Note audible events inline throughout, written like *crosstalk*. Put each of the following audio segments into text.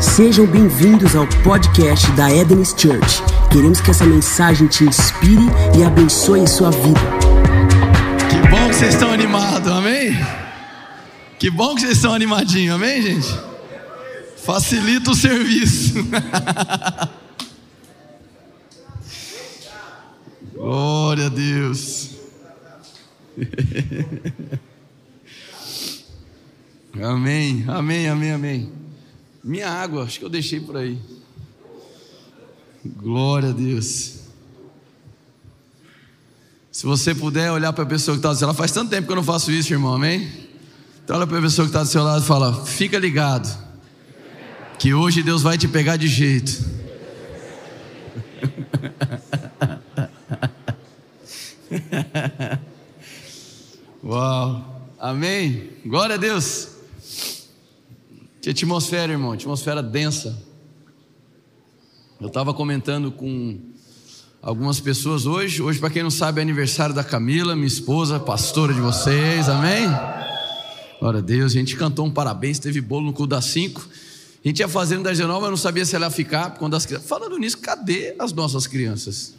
Sejam bem-vindos ao podcast da Eden's Church. Queremos que essa mensagem te inspire e abençoe sua vida. Que bom que vocês estão animados, amém? Que bom que vocês estão animadinhos, amém, gente? Facilita o serviço. *laughs* Glória a Deus. *laughs* amém, amém, amém, amém. Minha água, acho que eu deixei por aí. Glória a Deus. Se você puder olhar para a pessoa que está do seu lado, faz tanto tempo que eu não faço isso, irmão, amém? Então olha para a pessoa que está do seu lado e fala: fica ligado, que hoje Deus vai te pegar de jeito. *laughs* Uau, amém? Glória a Deus. Que atmosfera, irmão, atmosfera densa. Eu estava comentando com algumas pessoas hoje. Hoje, para quem não sabe, é aniversário da Camila, minha esposa, pastora de vocês, amém? Glória a Deus, a gente cantou um parabéns, teve bolo no cu das cinco. A gente ia fazendo das 19, mas não sabia se ela ia ficar. Quando as. Falando nisso, cadê as nossas crianças?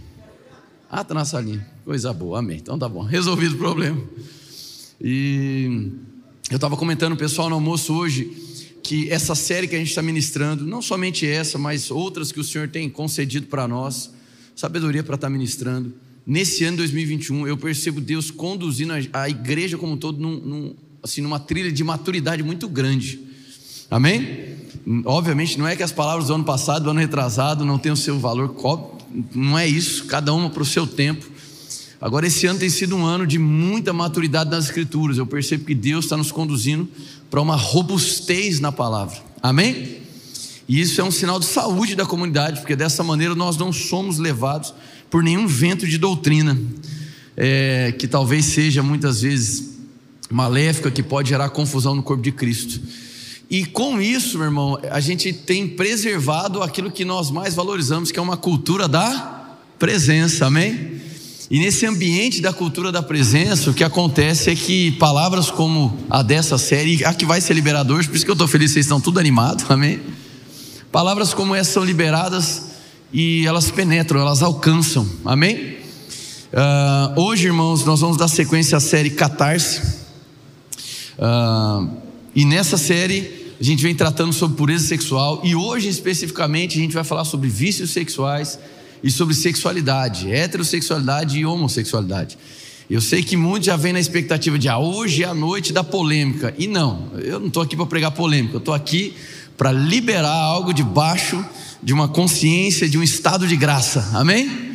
Ah, tá na salinha. Coisa boa, amém. Então tá bom, resolvido o problema. E eu estava comentando o pessoal no almoço hoje que essa série que a gente está ministrando, não somente essa, mas outras que o Senhor tem concedido para nós, sabedoria para estar tá ministrando. Nesse ano 2021, eu percebo Deus conduzindo a, igreja como um todo num, num, assim, numa trilha de maturidade muito grande. Amém? Obviamente, não é que as palavras do ano passado, do ano retrasado, não tenham o seu valor, não é isso, cada uma para o seu tempo. Agora, esse ano tem sido um ano de muita maturidade nas Escrituras. Eu percebo que Deus está nos conduzindo para uma robustez na palavra. Amém? E isso é um sinal de saúde da comunidade, porque dessa maneira nós não somos levados por nenhum vento de doutrina, é, que talvez seja muitas vezes maléfica, que pode gerar confusão no corpo de Cristo. E com isso, meu irmão, a gente tem preservado aquilo que nós mais valorizamos, que é uma cultura da presença, amém? E nesse ambiente da cultura da presença, o que acontece é que palavras como a dessa série, a que vai ser liberada hoje, por isso que eu estou feliz, vocês estão tudo animados, *laughs* amém? Palavras como essa são liberadas e elas penetram, elas alcançam, amém? Uh, hoje, irmãos, nós vamos dar sequência à série Catarse. Uh, e nessa série a gente vem tratando sobre pureza sexual e hoje especificamente a gente vai falar sobre vícios sexuais e sobre sexualidade, heterossexualidade e homossexualidade. Eu sei que muitos já vêm na expectativa de ah, hoje é a noite da polêmica. E não, eu não estou aqui para pregar polêmica, eu estou aqui para liberar algo debaixo de uma consciência, de um estado de graça. Amém?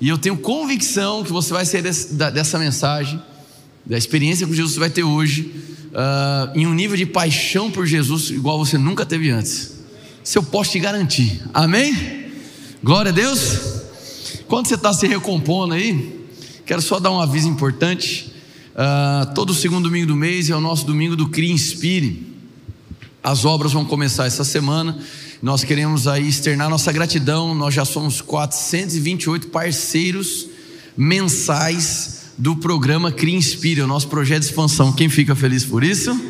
E eu tenho convicção que você vai sair dessa mensagem, da experiência Jesus que você vai ter hoje, uh, em um nível de paixão por Jesus igual você nunca teve antes. Isso eu posso te garantir. Amém? Glória a Deus. Quando você está se recompondo aí, quero só dar um aviso importante. Uh, todo segundo domingo do mês é o nosso domingo do Cria Inspire. As obras vão começar essa semana. Nós queremos aí externar nossa gratidão. Nós já somos 428 parceiros mensais do programa Cria Inspire, o nosso projeto de expansão. Quem fica feliz por isso?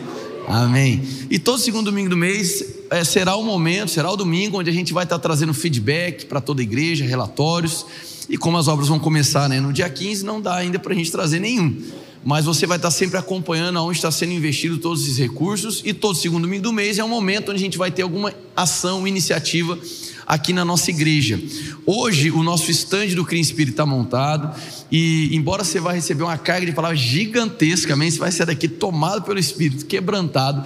Amém. E todo segundo domingo do mês é, será o momento, será o domingo onde a gente vai estar trazendo feedback para toda a igreja, relatórios. E como as obras vão começar né, no dia 15, não dá ainda para a gente trazer nenhum. Mas você vai estar sempre acompanhando aonde está sendo investido todos esses recursos. E todo segundo domingo do mês é um momento onde a gente vai ter alguma ação, iniciativa aqui na nossa igreja. Hoje o nosso estande do Cria Espírito está montado e embora você vá receber uma carga de palavras gigantesca, amém, você vai sair daqui tomado pelo Espírito, quebrantado.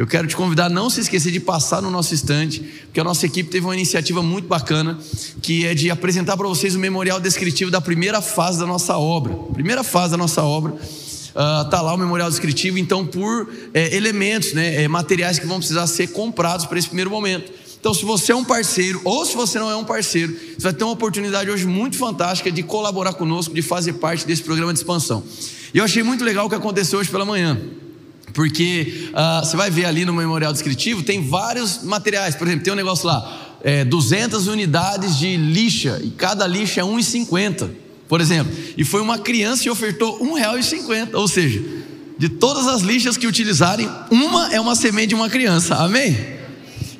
Eu quero te convidar a não se esquecer de passar no nosso estande, porque a nossa equipe teve uma iniciativa muito bacana, que é de apresentar para vocês o memorial descritivo da primeira fase da nossa obra. Primeira fase da nossa obra. Uh, tá lá o memorial descritivo, então por é, elementos, né, é, materiais que vão precisar ser comprados para esse primeiro momento. Então, se você é um parceiro ou se você não é um parceiro, você vai ter uma oportunidade hoje muito fantástica de colaborar conosco, de fazer parte desse programa de expansão. E eu achei muito legal o que aconteceu hoje pela manhã. Porque uh, você vai ver ali no memorial descritivo, tem vários materiais. Por exemplo, tem um negócio lá, é, 200 unidades de lixa, e cada lixa é 1,50, por exemplo. E foi uma criança e ofertou R$ 1,50. Ou seja, de todas as lixas que utilizarem, uma é uma semente de uma criança. Amém?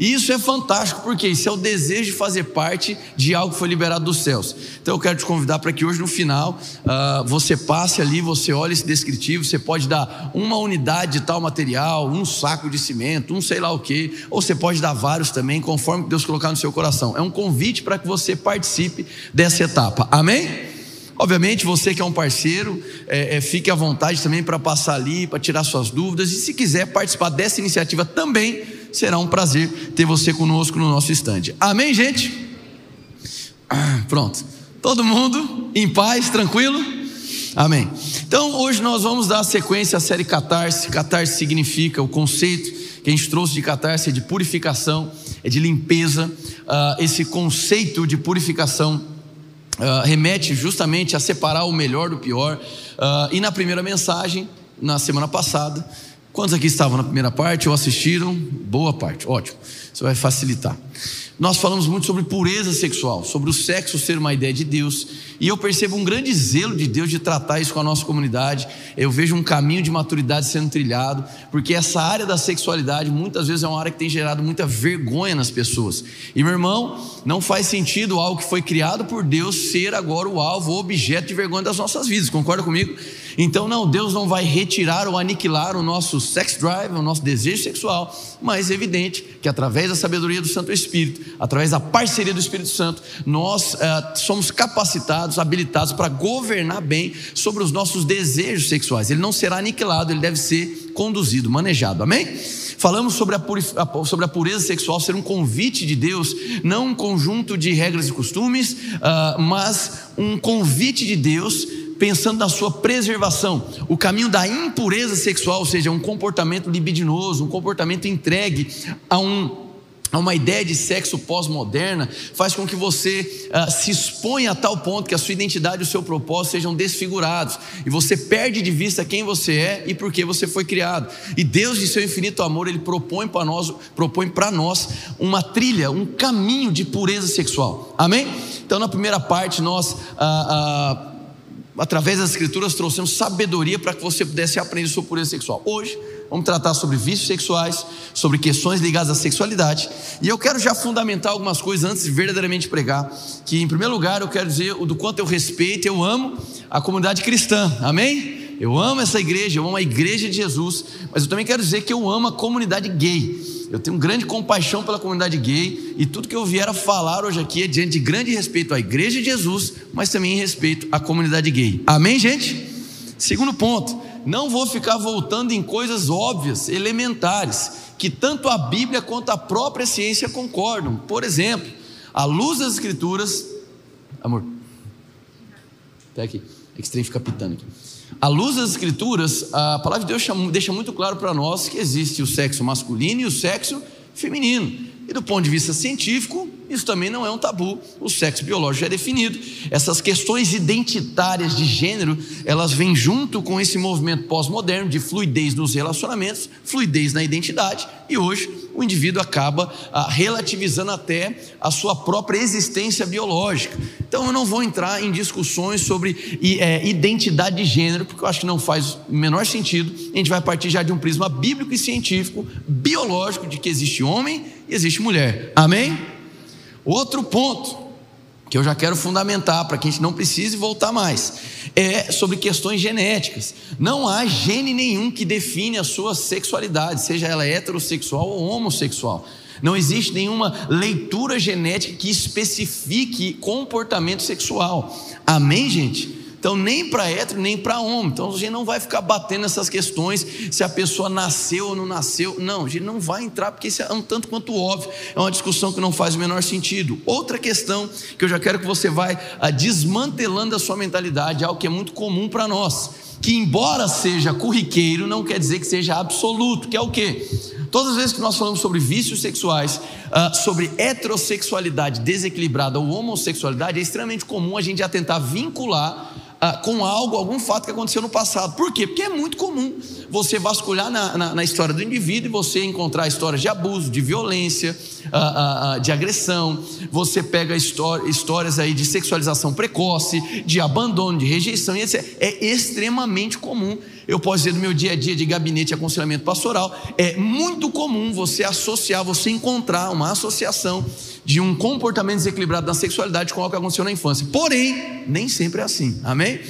E isso é fantástico, porque isso é o desejo de fazer parte de algo que foi liberado dos céus. Então eu quero te convidar para que hoje no final uh, você passe ali, você olhe esse descritivo, você pode dar uma unidade de tal material, um saco de cimento, um sei lá o que, ou você pode dar vários também, conforme Deus colocar no seu coração. É um convite para que você participe dessa etapa. Amém? Obviamente, você que é um parceiro, é, é, fique à vontade também para passar ali, para tirar suas dúvidas. E se quiser participar dessa iniciativa também, será um prazer ter você conosco no nosso estande. Amém, gente? Pronto. Todo mundo em paz, tranquilo? Amém. Então, hoje nós vamos dar sequência à série Catarse. Catarse significa o conceito que a gente trouxe de catarse é de purificação, é de limpeza. Uh, esse conceito de purificação uh, remete justamente a separar o melhor do pior. Uh, e na primeira mensagem, na semana passada, quantos aqui estavam na primeira parte ou assistiram? Boa parte, ótimo. Isso vai facilitar. Nós falamos muito sobre pureza sexual, sobre o sexo ser uma ideia de Deus, e eu percebo um grande zelo de Deus de tratar isso com a nossa comunidade. Eu vejo um caminho de maturidade sendo trilhado, porque essa área da sexualidade muitas vezes é uma área que tem gerado muita vergonha nas pessoas. E meu irmão, não faz sentido algo que foi criado por Deus ser agora o alvo, o objeto de vergonha das nossas vidas. Concorda comigo? Então, não, Deus não vai retirar ou aniquilar o nosso sex drive, o nosso desejo sexual, mas é evidente que através da sabedoria do Santo Espírito, através da parceria do Espírito Santo, nós uh, somos capacitados, habilitados para governar bem sobre os nossos desejos sexuais. Ele não será aniquilado, ele deve ser conduzido, manejado. Amém? Falamos sobre a, sobre a pureza sexual ser um convite de Deus, não um conjunto de regras e costumes, uh, mas um convite de Deus pensando na sua preservação. O caminho da impureza sexual, ou seja, um comportamento libidinoso, um comportamento entregue a um uma ideia de sexo pós-moderna, faz com que você uh, se exponha a tal ponto que a sua identidade e o seu propósito sejam desfigurados, e você perde de vista quem você é e por que você foi criado. E Deus, de seu infinito amor, Ele propõe para nós, propõe para nós uma trilha, um caminho de pureza sexual. Amém? Então, na primeira parte, nós. Uh, uh, através das escrituras, trouxemos sabedoria para que você pudesse aprender sobre pureza sexual. Hoje, vamos tratar sobre vícios sexuais, sobre questões ligadas à sexualidade. E eu quero já fundamentar algumas coisas antes de verdadeiramente pregar. Que, em primeiro lugar, eu quero dizer o do quanto eu respeito, eu amo a comunidade cristã. Amém? Eu amo essa igreja, eu amo a igreja de Jesus. Mas eu também quero dizer que eu amo a comunidade gay. Eu tenho grande compaixão pela comunidade gay e tudo que eu vier a falar hoje aqui é diante de grande respeito à Igreja de Jesus, mas também em respeito à comunidade gay. Amém, gente? Segundo ponto, não vou ficar voltando em coisas óbvias, elementares, que tanto a Bíblia quanto a própria ciência concordam. Por exemplo, à luz das Escrituras, amor, até aqui, é que fica pitando aqui. À luz das Escrituras, a palavra de Deus deixa muito claro para nós que existe o sexo masculino e o sexo feminino. E do ponto de vista científico, isso também não é um tabu. O sexo biológico já é definido. Essas questões identitárias de gênero, elas vêm junto com esse movimento pós-moderno de fluidez nos relacionamentos, fluidez na identidade. E hoje o indivíduo acaba ah, relativizando até a sua própria existência biológica. Então eu não vou entrar em discussões sobre é, identidade de gênero, porque eu acho que não faz o menor sentido. A gente vai partir já de um prisma bíblico e científico, biológico, de que existe homem e existe mulher. Amém? Outro ponto que eu já quero fundamentar para que a gente não precise voltar mais, é sobre questões genéticas. Não há gene nenhum que define a sua sexualidade, seja ela heterossexual ou homossexual. Não existe nenhuma leitura genética que especifique comportamento sexual. Amém, gente? Então, nem para hétero, nem para homem. Então, a gente não vai ficar batendo essas questões se a pessoa nasceu ou não nasceu. Não, a gente não vai entrar, porque isso é um tanto quanto óbvio. É uma discussão que não faz o menor sentido. Outra questão que eu já quero que você vai desmantelando a sua mentalidade, algo que é muito comum para nós. Que, embora seja corriqueiro, não quer dizer que seja absoluto, que é o quê? Todas as vezes que nós falamos sobre vícios sexuais, uh, sobre heterossexualidade desequilibrada ou homossexualidade, é extremamente comum a gente já tentar vincular ah, com algo, algum fato que aconteceu no passado. Por quê? Porque é muito comum você vasculhar na, na, na história do indivíduo e você encontrar histórias de abuso, de violência, ah, ah, de agressão. Você pega histórias aí de sexualização precoce, de abandono, de rejeição, e etc. É extremamente comum eu posso dizer do meu dia a dia de gabinete de aconselhamento pastoral, é muito comum você associar, você encontrar uma associação de um comportamento desequilibrado na sexualidade com algo que aconteceu na infância. Porém, nem sempre é assim. Amém?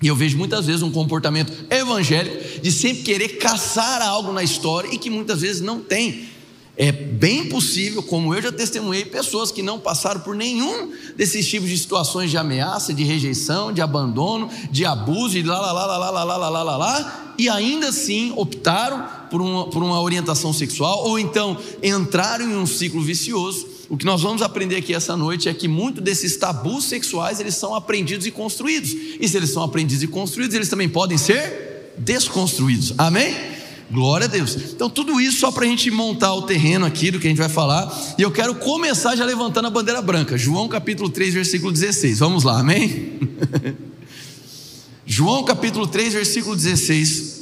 E eu vejo muitas vezes um comportamento evangélico de sempre querer caçar algo na história e que muitas vezes não tem. É bem possível, como eu já testemunhei, pessoas que não passaram por nenhum desses tipos de situações de ameaça, de rejeição, de abandono, de abuso, de lá, lá, lá, lá, lá, lá, lá, lá, lá, lá, e ainda assim optaram por uma, por uma orientação sexual, ou então entraram em um ciclo vicioso. O que nós vamos aprender aqui essa noite é que muitos desses tabus sexuais, eles são aprendidos e construídos. E se eles são aprendidos e construídos, eles também podem ser desconstruídos. Amém? Glória a Deus. Então, tudo isso só para a gente montar o terreno aqui do que a gente vai falar. E eu quero começar já levantando a bandeira branca. João capítulo 3, versículo 16. Vamos lá, amém? *laughs* João capítulo 3, versículo 16.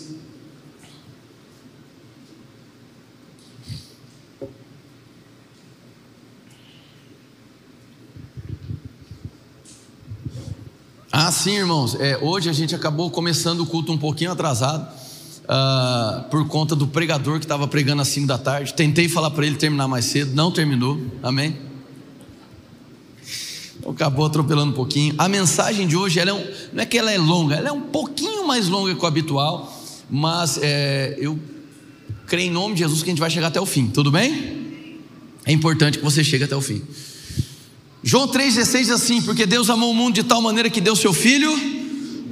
Ah, sim, irmãos. É, hoje a gente acabou começando o culto um pouquinho atrasado uh, por conta do pregador que estava pregando às 5 da tarde. Tentei falar para ele terminar mais cedo, não terminou. Amém? Então, acabou atropelando um pouquinho. A mensagem de hoje, ela é um, não é que ela é longa, ela é um pouquinho mais longa que o habitual, mas é, eu creio em nome de Jesus que a gente vai chegar até o fim, tudo bem? É importante que você chegue até o fim. João 3,16 diz assim: Porque Deus amou o mundo de tal maneira que deu seu filho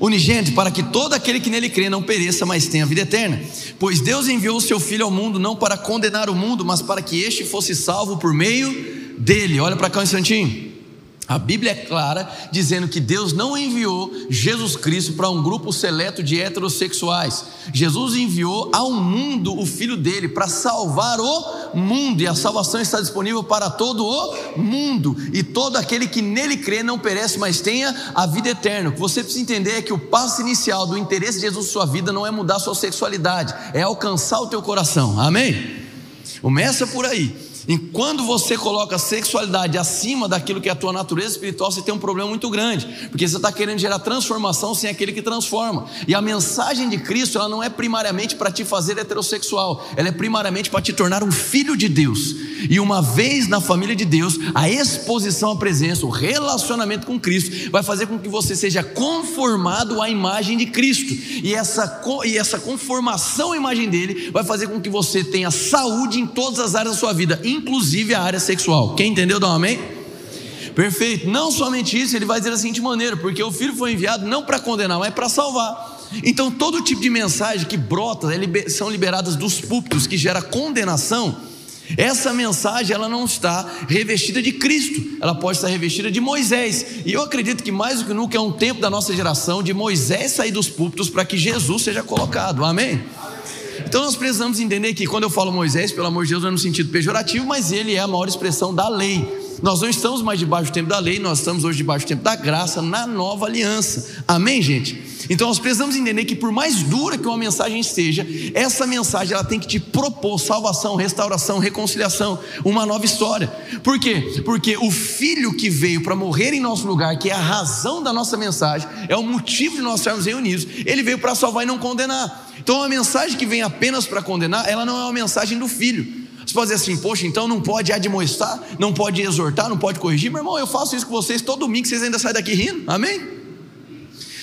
unigênito, para que todo aquele que nele crê não pereça, mas tenha vida eterna. Pois Deus enviou o seu Filho ao mundo não para condenar o mundo, mas para que este fosse salvo por meio dele. Olha para cá um instantinho. A Bíblia é clara dizendo que Deus não enviou Jesus Cristo para um grupo seleto de heterossexuais. Jesus enviou ao mundo o filho dele para salvar o mundo, e a salvação está disponível para todo o mundo. E todo aquele que nele crê não perece, mas tenha a vida eterna. O que você precisa entender é que o passo inicial do interesse de Jesus na sua vida não é mudar sua sexualidade, é alcançar o teu coração. Amém? Começa por aí. E quando você coloca a sexualidade acima daquilo que é a tua natureza espiritual, você tem um problema muito grande, porque você está querendo gerar transformação sem aquele que transforma. E a mensagem de Cristo, ela não é primariamente para te fazer heterossexual, ela é primariamente para te tornar um filho de Deus. E uma vez na família de Deus, a exposição à presença, o relacionamento com Cristo, vai fazer com que você seja conformado à imagem de Cristo. E essa, e essa conformação à imagem dele vai fazer com que você tenha saúde em todas as áreas da sua vida inclusive a área sexual. Quem entendeu, dá um amém? Perfeito. Não somente isso, ele vai dizer da seguinte maneira: porque o filho foi enviado não para condenar, mas para salvar. Então, todo tipo de mensagem que brota são liberadas dos púlpitos, que gera condenação. Essa mensagem ela não está revestida de Cristo, ela pode estar revestida de Moisés. E eu acredito que mais do que nunca é um tempo da nossa geração de Moisés sair dos púlpitos para que Jesus seja colocado. Amém? Então nós precisamos entender que quando eu falo Moisés, pelo amor de Deus, não é no sentido pejorativo, mas ele é a maior expressão da lei. Nós não estamos mais debaixo do tempo da lei, nós estamos hoje debaixo do tempo da graça, na nova aliança. Amém, gente? Então nós precisamos entender que por mais dura que uma mensagem esteja, essa mensagem ela tem que te propor salvação, restauração, reconciliação, uma nova história. Por quê? Porque o filho que veio para morrer em nosso lugar, que é a razão da nossa mensagem, é o motivo de nós estarmos reunidos, ele veio para salvar e não condenar. Então a mensagem que vem apenas para condenar, ela não é uma mensagem do filho. Você pode dizer assim, poxa, então não pode admoestar, não pode exortar, não pode corrigir. Meu irmão, eu faço isso com vocês todo domingo, vocês ainda saem daqui rindo, amém?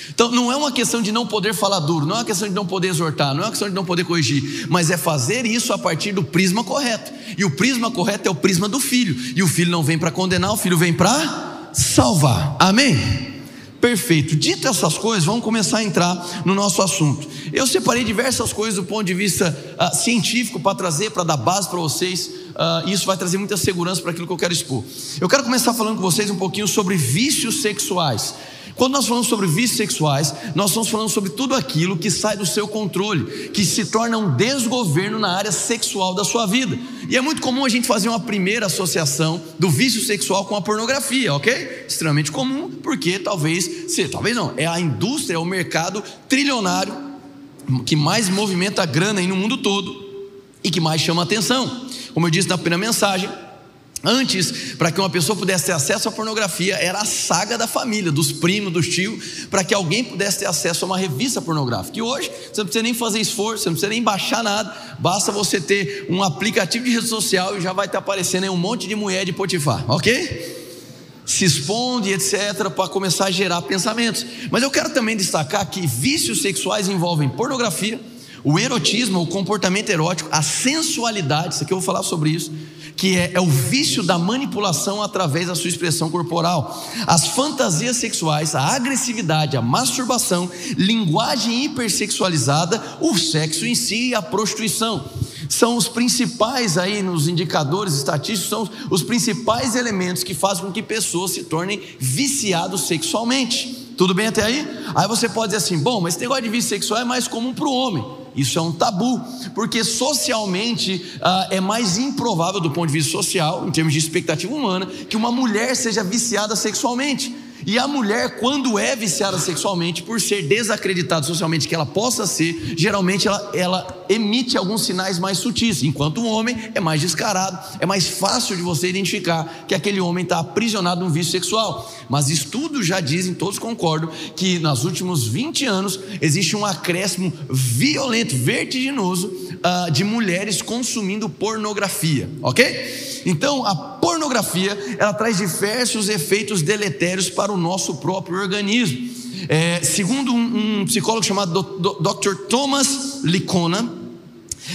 Então não é uma questão de não poder falar duro, não é uma questão de não poder exortar, não é uma questão de não poder corrigir, mas é fazer isso a partir do prisma correto. E o prisma correto é o prisma do filho. E o filho não vem para condenar, o filho vem para salvar. Amém? Perfeito. Dito essas coisas, vamos começar a entrar no nosso assunto. Eu separei diversas coisas do ponto de vista uh, científico para trazer, para dar base para vocês. Uh, isso vai trazer muita segurança para aquilo que eu quero expor. Eu quero começar falando com vocês um pouquinho sobre vícios sexuais. Quando nós falamos sobre vícios sexuais, nós estamos falando sobre tudo aquilo que sai do seu controle, que se torna um desgoverno na área sexual da sua vida. E é muito comum a gente fazer uma primeira associação do vício sexual com a pornografia, ok? Extremamente comum, porque talvez, se, talvez não, é a indústria, é o mercado trilionário que mais movimenta grana aí no mundo todo e que mais chama atenção. Como eu disse na primeira mensagem, Antes, para que uma pessoa pudesse ter acesso à pornografia, era a saga da família, dos primos, dos tios, para que alguém pudesse ter acesso a uma revista pornográfica. E hoje, você não precisa nem fazer esforço, você não precisa nem baixar nada, basta você ter um aplicativo de rede social e já vai estar aparecendo aí um monte de mulher de Potifar, ok? Se exponde, etc., para começar a gerar pensamentos. Mas eu quero também destacar que vícios sexuais envolvem pornografia, o erotismo, o comportamento erótico, a sensualidade, isso aqui eu vou falar sobre isso que é, é, o vício da manipulação através da sua expressão corporal, as fantasias sexuais, a agressividade, a masturbação, linguagem hipersexualizada, o sexo em si e a prostituição. São os principais aí nos indicadores estatísticos, são os principais elementos que fazem com que pessoas se tornem viciados sexualmente. Tudo bem até aí? Aí você pode dizer assim: bom, mas esse negócio de vício sexual é mais comum para o homem. Isso é um tabu, porque socialmente ah, é mais improvável, do ponto de vista social, em termos de expectativa humana, que uma mulher seja viciada sexualmente. E a mulher, quando é viciada sexualmente, por ser desacreditada socialmente que ela possa ser, geralmente ela, ela emite alguns sinais mais sutis, enquanto o homem é mais descarado, é mais fácil de você identificar que aquele homem está aprisionado num vício sexual. Mas estudos já dizem, todos concordam, que nos últimos 20 anos existe um acréscimo violento, vertiginoso uh, de mulheres consumindo pornografia, ok? Então, a pornografia, ela traz diversos efeitos deletérios para o nosso próprio organismo. É, segundo um, um, psicólogo chamado Dr. Thomas Licona,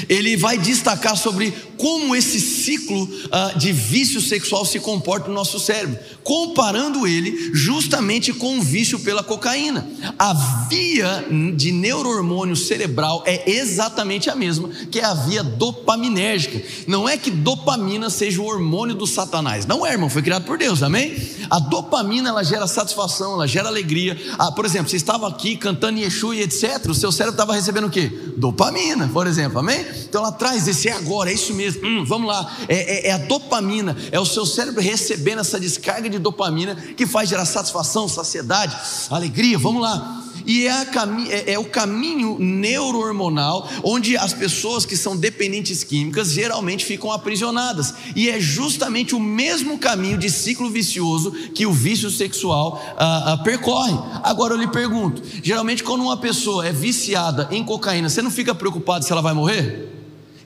ele vai destacar sobre como esse ciclo uh, de vício sexual se comporta no nosso cérebro, comparando ele justamente com o vício pela cocaína. A via de neurohormônio cerebral é exatamente a mesma que é a via dopaminérgica. Não é que dopamina seja o hormônio do satanás, não é, irmão, foi criado por Deus, amém? A dopamina ela gera satisfação, ela gera alegria. Ah, por exemplo, você estava aqui cantando Yeshua e etc., o seu cérebro estava recebendo o que? Dopamina, por exemplo, amém? Então ela traz esse é agora, é isso mesmo Hum, vamos lá, é, é, é, a dopamina, é o seu cérebro recebendo essa descarga de dopamina que faz gerar satisfação, saciedade, alegria. Vamos lá. E é, a, é, é o caminho neurohormonal onde as pessoas que são dependentes químicas geralmente ficam aprisionadas. E é justamente o mesmo caminho de ciclo vicioso que o vício sexual ah, ah, percorre. Agora eu lhe pergunto: geralmente, quando uma pessoa é viciada em cocaína, você não fica preocupado se ela vai morrer?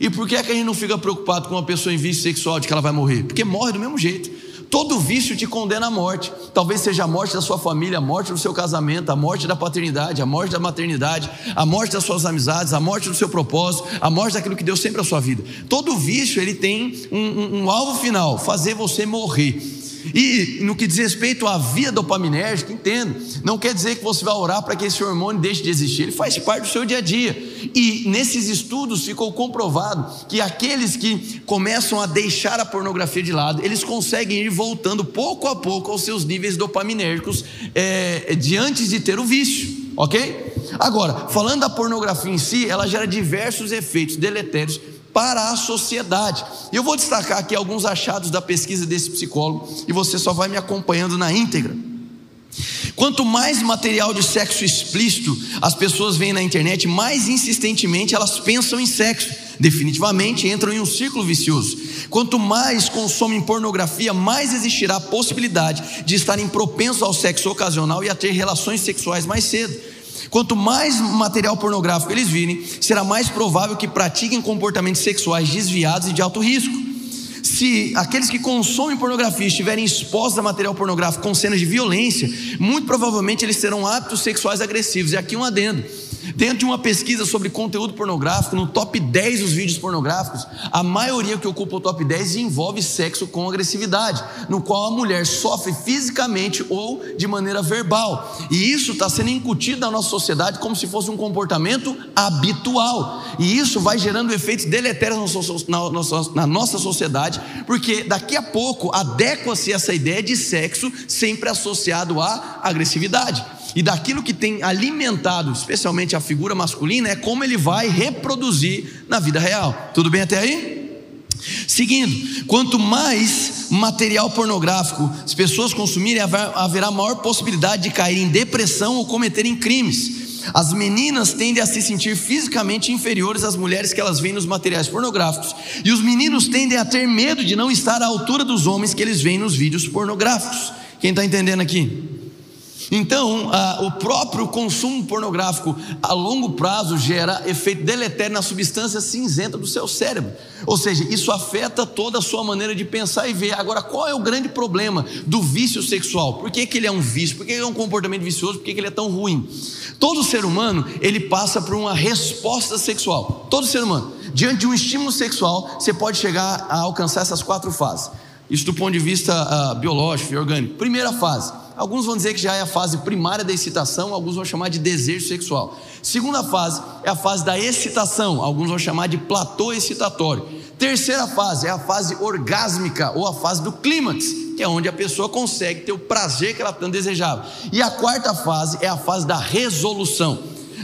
E por que, é que a gente não fica preocupado com uma pessoa em vício sexual de que ela vai morrer? Porque morre do mesmo jeito. Todo vício te condena à morte. Talvez seja a morte da sua família, a morte do seu casamento, a morte da paternidade, a morte da maternidade, a morte das suas amizades, a morte do seu propósito, a morte daquilo que deu sempre a sua vida. Todo vício ele tem um, um, um alvo final: fazer você morrer. E no que diz respeito à via dopaminérgica, entendo, não quer dizer que você vai orar para que esse hormônio deixe de existir, ele faz parte do seu dia a dia. E nesses estudos ficou comprovado que aqueles que começam a deixar a pornografia de lado, eles conseguem ir voltando pouco a pouco aos seus níveis dopaminérgicos é, de antes de ter o vício, ok? Agora, falando da pornografia em si, ela gera diversos efeitos deletérios para a sociedade. Eu vou destacar aqui alguns achados da pesquisa desse psicólogo e você só vai me acompanhando na íntegra. Quanto mais material de sexo explícito as pessoas veem na internet, mais insistentemente elas pensam em sexo. Definitivamente entram em um ciclo vicioso. Quanto mais consomem pornografia, mais existirá a possibilidade de estarem propensos ao sexo ocasional e a ter relações sexuais mais cedo. Quanto mais material pornográfico eles virem, será mais provável que pratiquem comportamentos sexuais desviados e de alto risco. Se aqueles que consomem pornografia estiverem expostos a material pornográfico com cenas de violência, muito provavelmente eles terão hábitos sexuais agressivos. E aqui um adendo. Dentro de uma pesquisa sobre conteúdo pornográfico, no top 10 dos vídeos pornográficos, a maioria que ocupa o top 10 envolve sexo com agressividade, no qual a mulher sofre fisicamente ou de maneira verbal. E isso está sendo incutido na nossa sociedade como se fosse um comportamento habitual. E isso vai gerando efeitos deletérios na nossa sociedade, porque daqui a pouco adequa-se essa ideia de sexo sempre associado à agressividade e daquilo que tem alimentado, especialmente a figura masculina, é como ele vai reproduzir na vida real. Tudo bem até aí? Seguindo, quanto mais material pornográfico as pessoas consumirem, haverá maior possibilidade de cair em depressão ou cometerem crimes. As meninas tendem a se sentir fisicamente inferiores às mulheres que elas veem nos materiais pornográficos. E os meninos tendem a ter medo de não estar à altura dos homens que eles veem nos vídeos pornográficos. Quem está entendendo aqui? Então, a, o próprio consumo pornográfico a longo prazo gera efeito deletério na substância cinzenta do seu cérebro. Ou seja, isso afeta toda a sua maneira de pensar e ver. Agora, qual é o grande problema do vício sexual? Por que, que ele é um vício? Por que ele é um comportamento vicioso? Por que, que ele é tão ruim? Todo ser humano, ele passa por uma resposta sexual. Todo ser humano. Diante de um estímulo sexual, você pode chegar a alcançar essas quatro fases. Isso do ponto de vista uh, biológico e orgânico. Primeira fase Alguns vão dizer que já é a fase primária da excitação, alguns vão chamar de desejo sexual. Segunda fase é a fase da excitação, alguns vão chamar de platô excitatório. Terceira fase é a fase orgásmica ou a fase do clímax, que é onde a pessoa consegue ter o prazer que ela tanto desejava. E a quarta fase é a fase da resolução.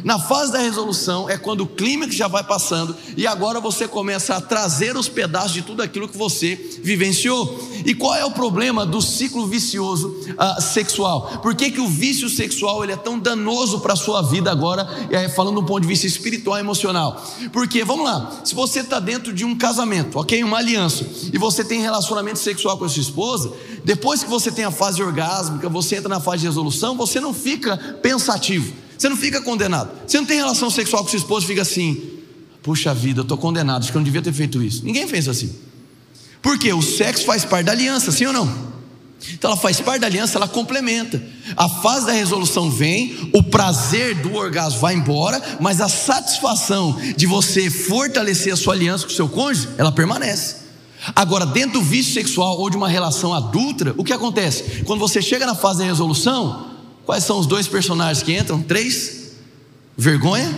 Na fase da resolução é quando o clímax já vai passando e agora você começa a trazer os pedaços de tudo aquilo que você vivenciou. E qual é o problema do ciclo vicioso uh, sexual? Por que, que o vício sexual ele é tão danoso para a sua vida agora, é, falando do ponto de vista espiritual e emocional? Porque, vamos lá, se você está dentro de um casamento, ok, uma aliança, e você tem relacionamento sexual com a sua esposa, depois que você tem a fase orgásmica, você entra na fase de resolução, você não fica pensativo. Você não fica condenado. Você não tem relação sexual com sua esposa e fica assim: puxa vida, eu estou condenado, acho que eu não devia ter feito isso. Ninguém fez assim. Porque o sexo faz parte da aliança, sim ou não? Então ela faz parte da aliança, ela complementa. A fase da resolução vem, o prazer do orgasmo vai embora, mas a satisfação de você fortalecer a sua aliança com o seu cônjuge, ela permanece. Agora, dentro do vício sexual ou de uma relação adulta, o que acontece? Quando você chega na fase da resolução, Quais são os dois personagens que entram? Três: vergonha,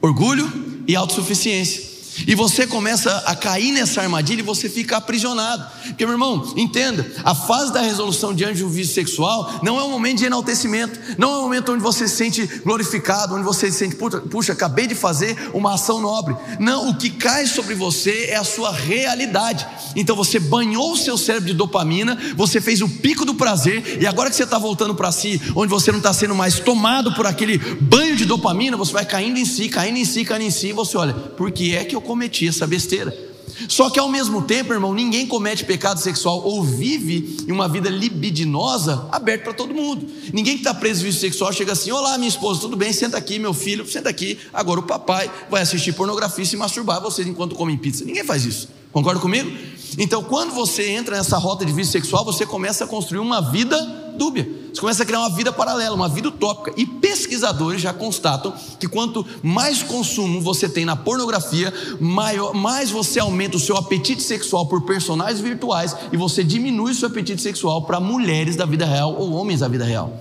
orgulho e autossuficiência. E você começa a cair nessa armadilha e você fica aprisionado. Porque, meu irmão, entenda: a fase da resolução diante de um vício sexual não é um momento de enaltecimento, não é um momento onde você se sente glorificado, onde você se sente, puxa, puxa, acabei de fazer uma ação nobre. Não, o que cai sobre você é a sua realidade. Então você banhou o seu cérebro de dopamina, você fez o pico do prazer, e agora que você está voltando para si, onde você não está sendo mais tomado por aquele banho de dopamina, você vai caindo em si, caindo em si, caindo em si, e você olha, por que é que eu cometi essa besteira. Só que ao mesmo tempo, irmão, ninguém comete pecado sexual ou vive em uma vida libidinosa aberta para todo mundo. Ninguém que está preso em vício sexual chega assim: Olá, minha esposa, tudo bem? Senta aqui, meu filho, senta aqui. Agora o papai vai assistir pornografia e se masturbar vocês enquanto comem pizza. Ninguém faz isso. Concorda comigo? Então, quando você entra nessa rota de vício sexual, você começa a construir uma vida dúbia. Você começa a criar uma vida paralela, uma vida utópica. E pesquisadores já constatam que quanto mais consumo você tem na pornografia, maior, mais você aumenta o seu apetite sexual por personagens virtuais e você diminui o seu apetite sexual para mulheres da vida real ou homens da vida real.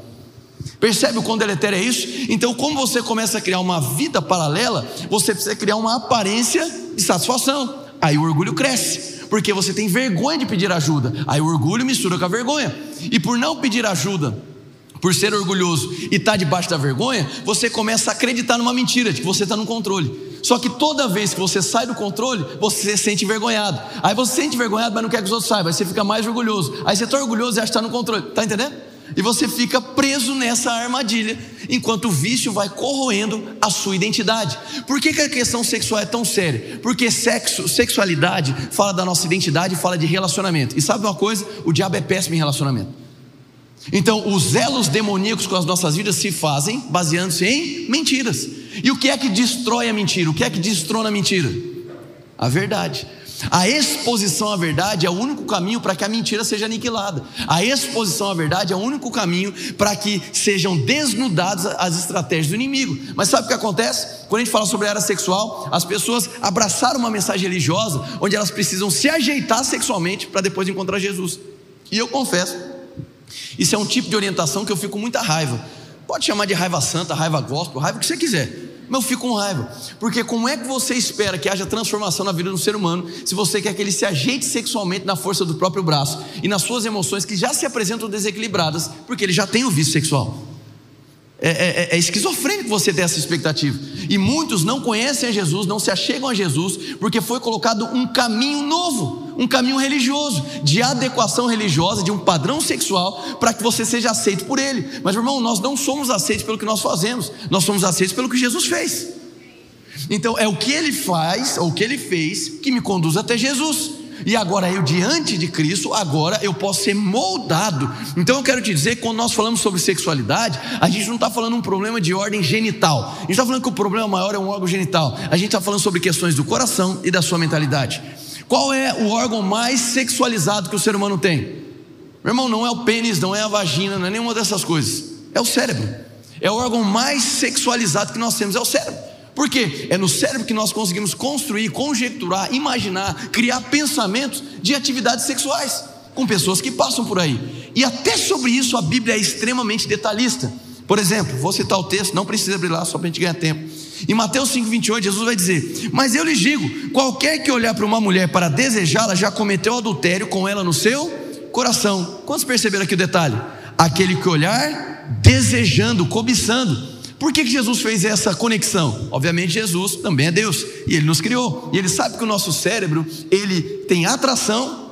Percebe o quão deletério é isso? Então, como você começa a criar uma vida paralela, você precisa criar uma aparência de satisfação. Aí o orgulho cresce porque você tem vergonha de pedir ajuda. Aí o orgulho mistura com a vergonha. E por não pedir ajuda, por ser orgulhoso e estar tá debaixo da vergonha, você começa a acreditar numa mentira, de que você está no controle. Só que toda vez que você sai do controle, você se sente envergonhado. Aí você se sente envergonhado, mas não quer que os outros saibam. Aí você fica mais orgulhoso. Aí você está orgulhoso e acha que está no controle. Está entendendo? E você fica preso nessa armadilha, enquanto o vício vai corroendo a sua identidade. Por que, que a questão sexual é tão séria? Porque sexo, sexualidade fala da nossa identidade, fala de relacionamento. E sabe uma coisa? O diabo é péssimo em relacionamento. Então, os elos demoníacos com as nossas vidas se fazem baseando-se em mentiras. E o que é que destrói a mentira? O que é que destrona a mentira? A verdade. A exposição à verdade é o único caminho para que a mentira seja aniquilada. A exposição à verdade é o único caminho para que sejam desnudadas as estratégias do inimigo. Mas sabe o que acontece? Quando a gente fala sobre a era sexual, as pessoas abraçaram uma mensagem religiosa onde elas precisam se ajeitar sexualmente para depois encontrar Jesus. E eu confesso, isso é um tipo de orientação que eu fico com muita raiva. Pode chamar de raiva santa, raiva gospel, raiva o que você quiser. Mas eu fico com raiva, porque como é que você espera que haja transformação na vida do ser humano se você quer que ele se ajeite sexualmente na força do próprio braço e nas suas emoções que já se apresentam desequilibradas, porque ele já tem o vício sexual? É, é, é, é esquizofrênico você ter essa expectativa. E muitos não conhecem a Jesus, não se achegam a Jesus, porque foi colocado um caminho novo um caminho religioso, de adequação religiosa, de um padrão sexual, para que você seja aceito por ele. Mas, irmão, nós não somos aceitos pelo que nós fazemos, nós somos aceitos pelo que Jesus fez. Então, é o que ele faz, ou o que ele fez, que me conduz até Jesus. E agora eu diante de Cristo, agora eu posso ser moldado. Então eu quero te dizer quando nós falamos sobre sexualidade, a gente não está falando um problema de ordem genital. A gente está falando que o problema maior é um órgão genital. A gente está falando sobre questões do coração e da sua mentalidade. Qual é o órgão mais sexualizado que o ser humano tem? Meu irmão, não é o pênis, não é a vagina, não é nenhuma dessas coisas. É o cérebro. É o órgão mais sexualizado que nós temos, é o cérebro. Por quê? É no cérebro que nós conseguimos construir, conjecturar, imaginar, criar pensamentos de atividades sexuais com pessoas que passam por aí. E até sobre isso a Bíblia é extremamente detalhista. Por exemplo, vou citar o texto, não precisa abrir lá, só para a gente ganhar tempo. Em Mateus 5,28, Jesus vai dizer: Mas eu lhes digo: qualquer que olhar para uma mulher para desejá-la, já cometeu adultério com ela no seu coração. Quantos perceberam aqui o detalhe? Aquele que olhar desejando, cobiçando. Por que, que Jesus fez essa conexão? Obviamente Jesus também é Deus e Ele nos criou e Ele sabe que o nosso cérebro ele tem atração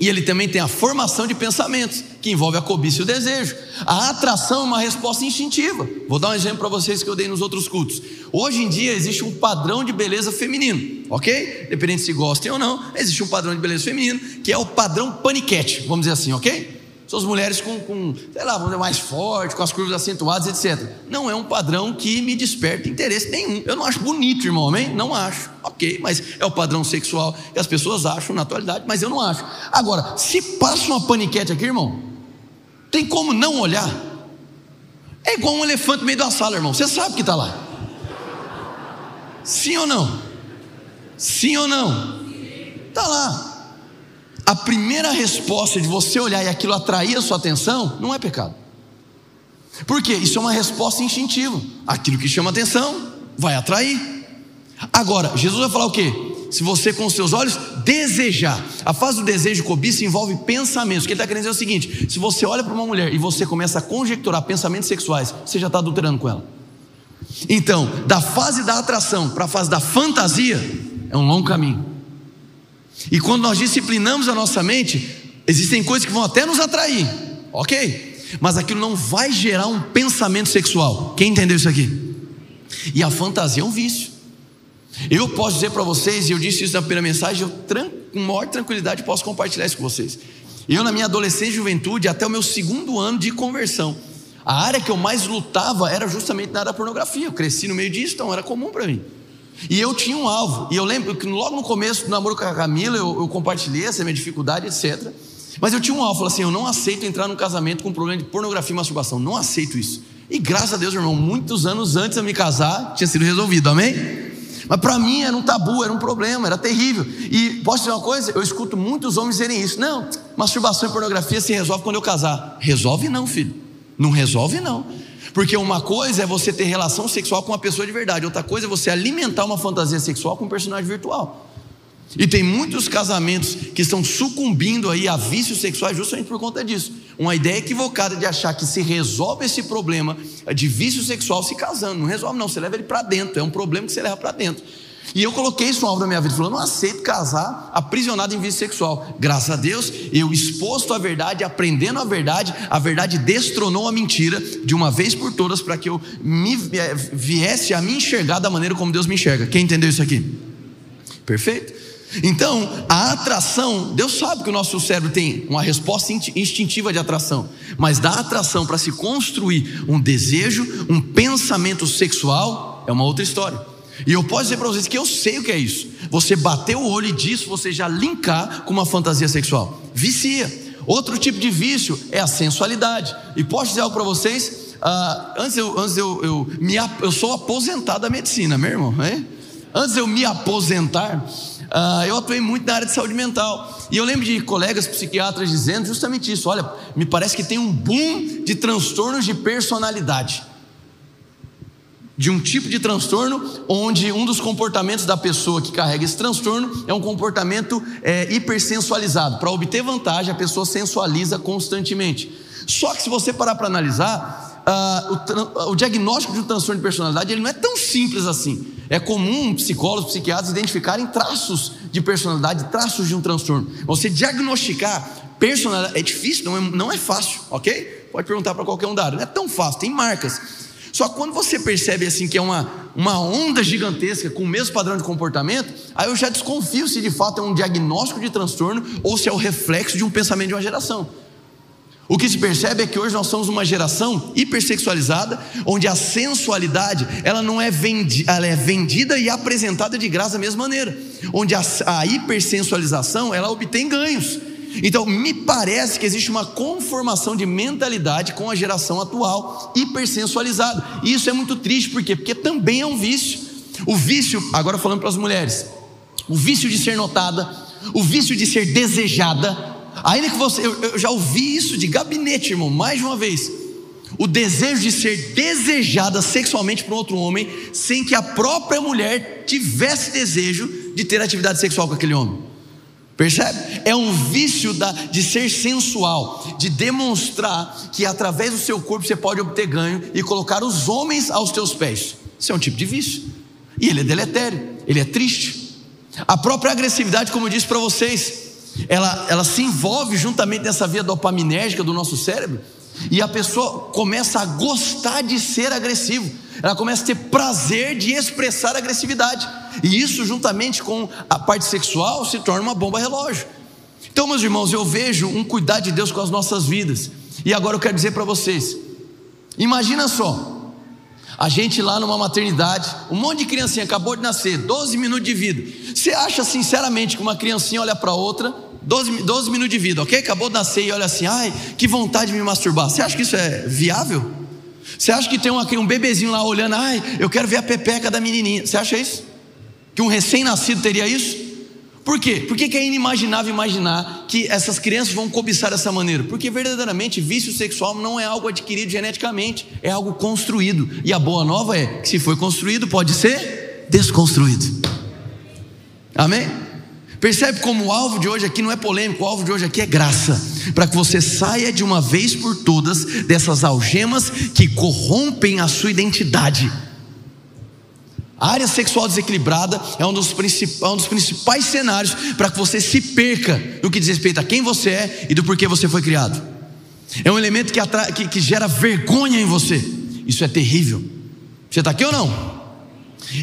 e ele também tem a formação de pensamentos, que envolve a cobiça e o desejo. A atração é uma resposta instintiva. Vou dar um exemplo para vocês que eu dei nos outros cultos. Hoje em dia existe um padrão de beleza feminino, ok? Dependendo se gostem ou não, existe um padrão de beleza feminino, que é o padrão paniquete, vamos dizer assim, ok? São as mulheres com, com, sei lá, mais forte, com as curvas acentuadas, etc. Não é um padrão que me desperta interesse nenhum. Eu não acho bonito, irmão, amém? Não acho. Ok, mas é o padrão sexual que as pessoas acham na atualidade, mas eu não acho. Agora, se passa uma paniquete aqui, irmão, tem como não olhar? É igual um elefante no meio da sala, irmão. Você sabe que está lá. Sim ou não? Sim ou não? Está lá a primeira resposta de você olhar e aquilo atrair a sua atenção não é pecado. Por quê? Isso é uma resposta instintiva. Aquilo que chama atenção vai atrair. Agora, Jesus vai falar o quê? Se você com os seus olhos desejar. A fase do desejo cobiça envolve pensamentos. O que ele está querendo dizer é o seguinte: se você olha para uma mulher e você começa a conjecturar pensamentos sexuais, você já está adulterando com ela. Então, da fase da atração para a fase da fantasia, é um longo caminho. E quando nós disciplinamos a nossa mente, existem coisas que vão até nos atrair, ok? Mas aquilo não vai gerar um pensamento sexual. Quem entendeu isso aqui? E a fantasia é um vício. Eu posso dizer para vocês, e eu disse isso na primeira mensagem, eu com maior tranquilidade posso compartilhar isso com vocês. Eu, na minha adolescência e juventude, até o meu segundo ano de conversão, a área que eu mais lutava era justamente na área da pornografia. Eu cresci no meio disso, então era comum para mim. E eu tinha um alvo. E eu lembro que logo no começo do namoro com a Camila, eu, eu compartilhei essa minha dificuldade, etc. Mas eu tinha um alvo. Assim: eu não aceito entrar num casamento com problema de pornografia e masturbação. Não aceito isso. E graças a Deus, irmão, muitos anos antes de eu me casar, tinha sido resolvido. Amém? Mas para mim era um tabu, era um problema, era terrível. E posso dizer uma coisa? Eu escuto muitos homens dizerem isso. Não, masturbação e pornografia se resolve quando eu casar. Resolve não, filho. Não resolve não. Porque uma coisa é você ter relação sexual com uma pessoa de verdade, outra coisa é você alimentar uma fantasia sexual com um personagem virtual. E tem muitos casamentos que estão sucumbindo aí a vícios sexuais justamente por conta disso. Uma ideia equivocada de achar que se resolve esse problema de vício sexual se casando. Não resolve, não, você leva ele para dentro, é um problema que você leva para dentro. E eu coloquei isso no alvo da minha vida, falando, não aceito casar aprisionado em vício sexual. Graças a Deus, eu exposto à verdade, aprendendo a verdade, a verdade destronou a mentira de uma vez por todas para que eu me eh, viesse a me enxergar da maneira como Deus me enxerga. Quem entendeu isso aqui? Perfeito? Então, a atração, Deus sabe que o nosso cérebro tem uma resposta instintiva de atração, mas da atração para se construir um desejo, um pensamento sexual, é uma outra história. E eu posso dizer para vocês que eu sei o que é isso. Você bater o olho e disso você já linkar com uma fantasia sexual. Vicia. Outro tipo de vício é a sensualidade. E posso dizer algo para vocês? Ah, antes eu, antes eu, eu, me, eu sou aposentado da medicina, meu irmão. Antes eu me aposentar, ah, eu atuei muito na área de saúde mental. E eu lembro de colegas psiquiatras dizendo justamente isso: olha, me parece que tem um boom de transtornos de personalidade de um tipo de transtorno onde um dos comportamentos da pessoa que carrega esse transtorno é um comportamento é, hipersensualizado. Para obter vantagem, a pessoa sensualiza constantemente. Só que se você parar para analisar, uh, o, o, diagnóstico de um transtorno de personalidade ele não é tão simples assim. É comum psicólogos, psiquiatras identificarem traços de personalidade, traços de um transtorno. Você diagnosticar personalidade é difícil, não é, não é fácil, ok? Pode perguntar para qualquer um da área, não é tão fácil, tem marcas. Só quando você percebe assim que é uma, uma onda gigantesca com o mesmo padrão de comportamento, aí eu já desconfio se de fato é um diagnóstico de transtorno ou se é o reflexo de um pensamento de uma geração. O que se percebe é que hoje nós somos uma geração hipersexualizada, onde a sensualidade ela não é vendida, ela é vendida e apresentada de graça da mesma maneira, onde a, a hipersensualização ela obtém ganhos. Então, me parece que existe uma conformação de mentalidade com a geração atual, hipersensualizada. E isso é muito triste, por quê? Porque também é um vício. O vício, agora falando para as mulheres, o vício de ser notada, o vício de ser desejada, Ainda que você, eu, eu já ouvi isso de gabinete, irmão, mais de uma vez. O desejo de ser desejada sexualmente por outro homem, sem que a própria mulher tivesse desejo de ter atividade sexual com aquele homem. Percebe? É um vício da, de ser sensual, de demonstrar que através do seu corpo você pode obter ganho e colocar os homens aos teus pés. Isso é um tipo de vício. E ele é deletério, ele é triste. A própria agressividade, como eu disse para vocês, ela, ela se envolve juntamente nessa via dopaminérgica do nosso cérebro, e a pessoa começa a gostar de ser agressivo, ela começa a ter prazer de expressar agressividade, e isso, juntamente com a parte sexual, se torna uma bomba relógio. Então, meus irmãos, eu vejo um cuidado de Deus com as nossas vidas, e agora eu quero dizer para vocês: imagina só, a gente lá numa maternidade, um monte de criancinha acabou de nascer, 12 minutos de vida. Você acha sinceramente que uma criancinha olha para outra 12, 12 minutos de vida, ok? Acabou de nascer e olha assim, ai, que vontade de me masturbar. Você acha que isso é viável? Você acha que tem um, um bebezinho lá olhando, ai, eu quero ver a pepeca da menininha. Você acha isso? Que um recém-nascido teria isso? Por quê? Por que, que é inimaginável imaginar que essas crianças vão cobiçar dessa maneira? Porque verdadeiramente vício sexual não é algo adquirido geneticamente, é algo construído. E a boa nova é que se foi construído, pode ser desconstruído. Amém? Percebe como o alvo de hoje aqui não é polêmico, o alvo de hoje aqui é graça, para que você saia de uma vez por todas dessas algemas que corrompem a sua identidade. A área sexual desequilibrada é um dos, é um dos principais cenários para que você se perca no que diz respeito a quem você é e do porquê você foi criado. É um elemento que, que, que gera vergonha em você. Isso é terrível. Você está aqui ou não?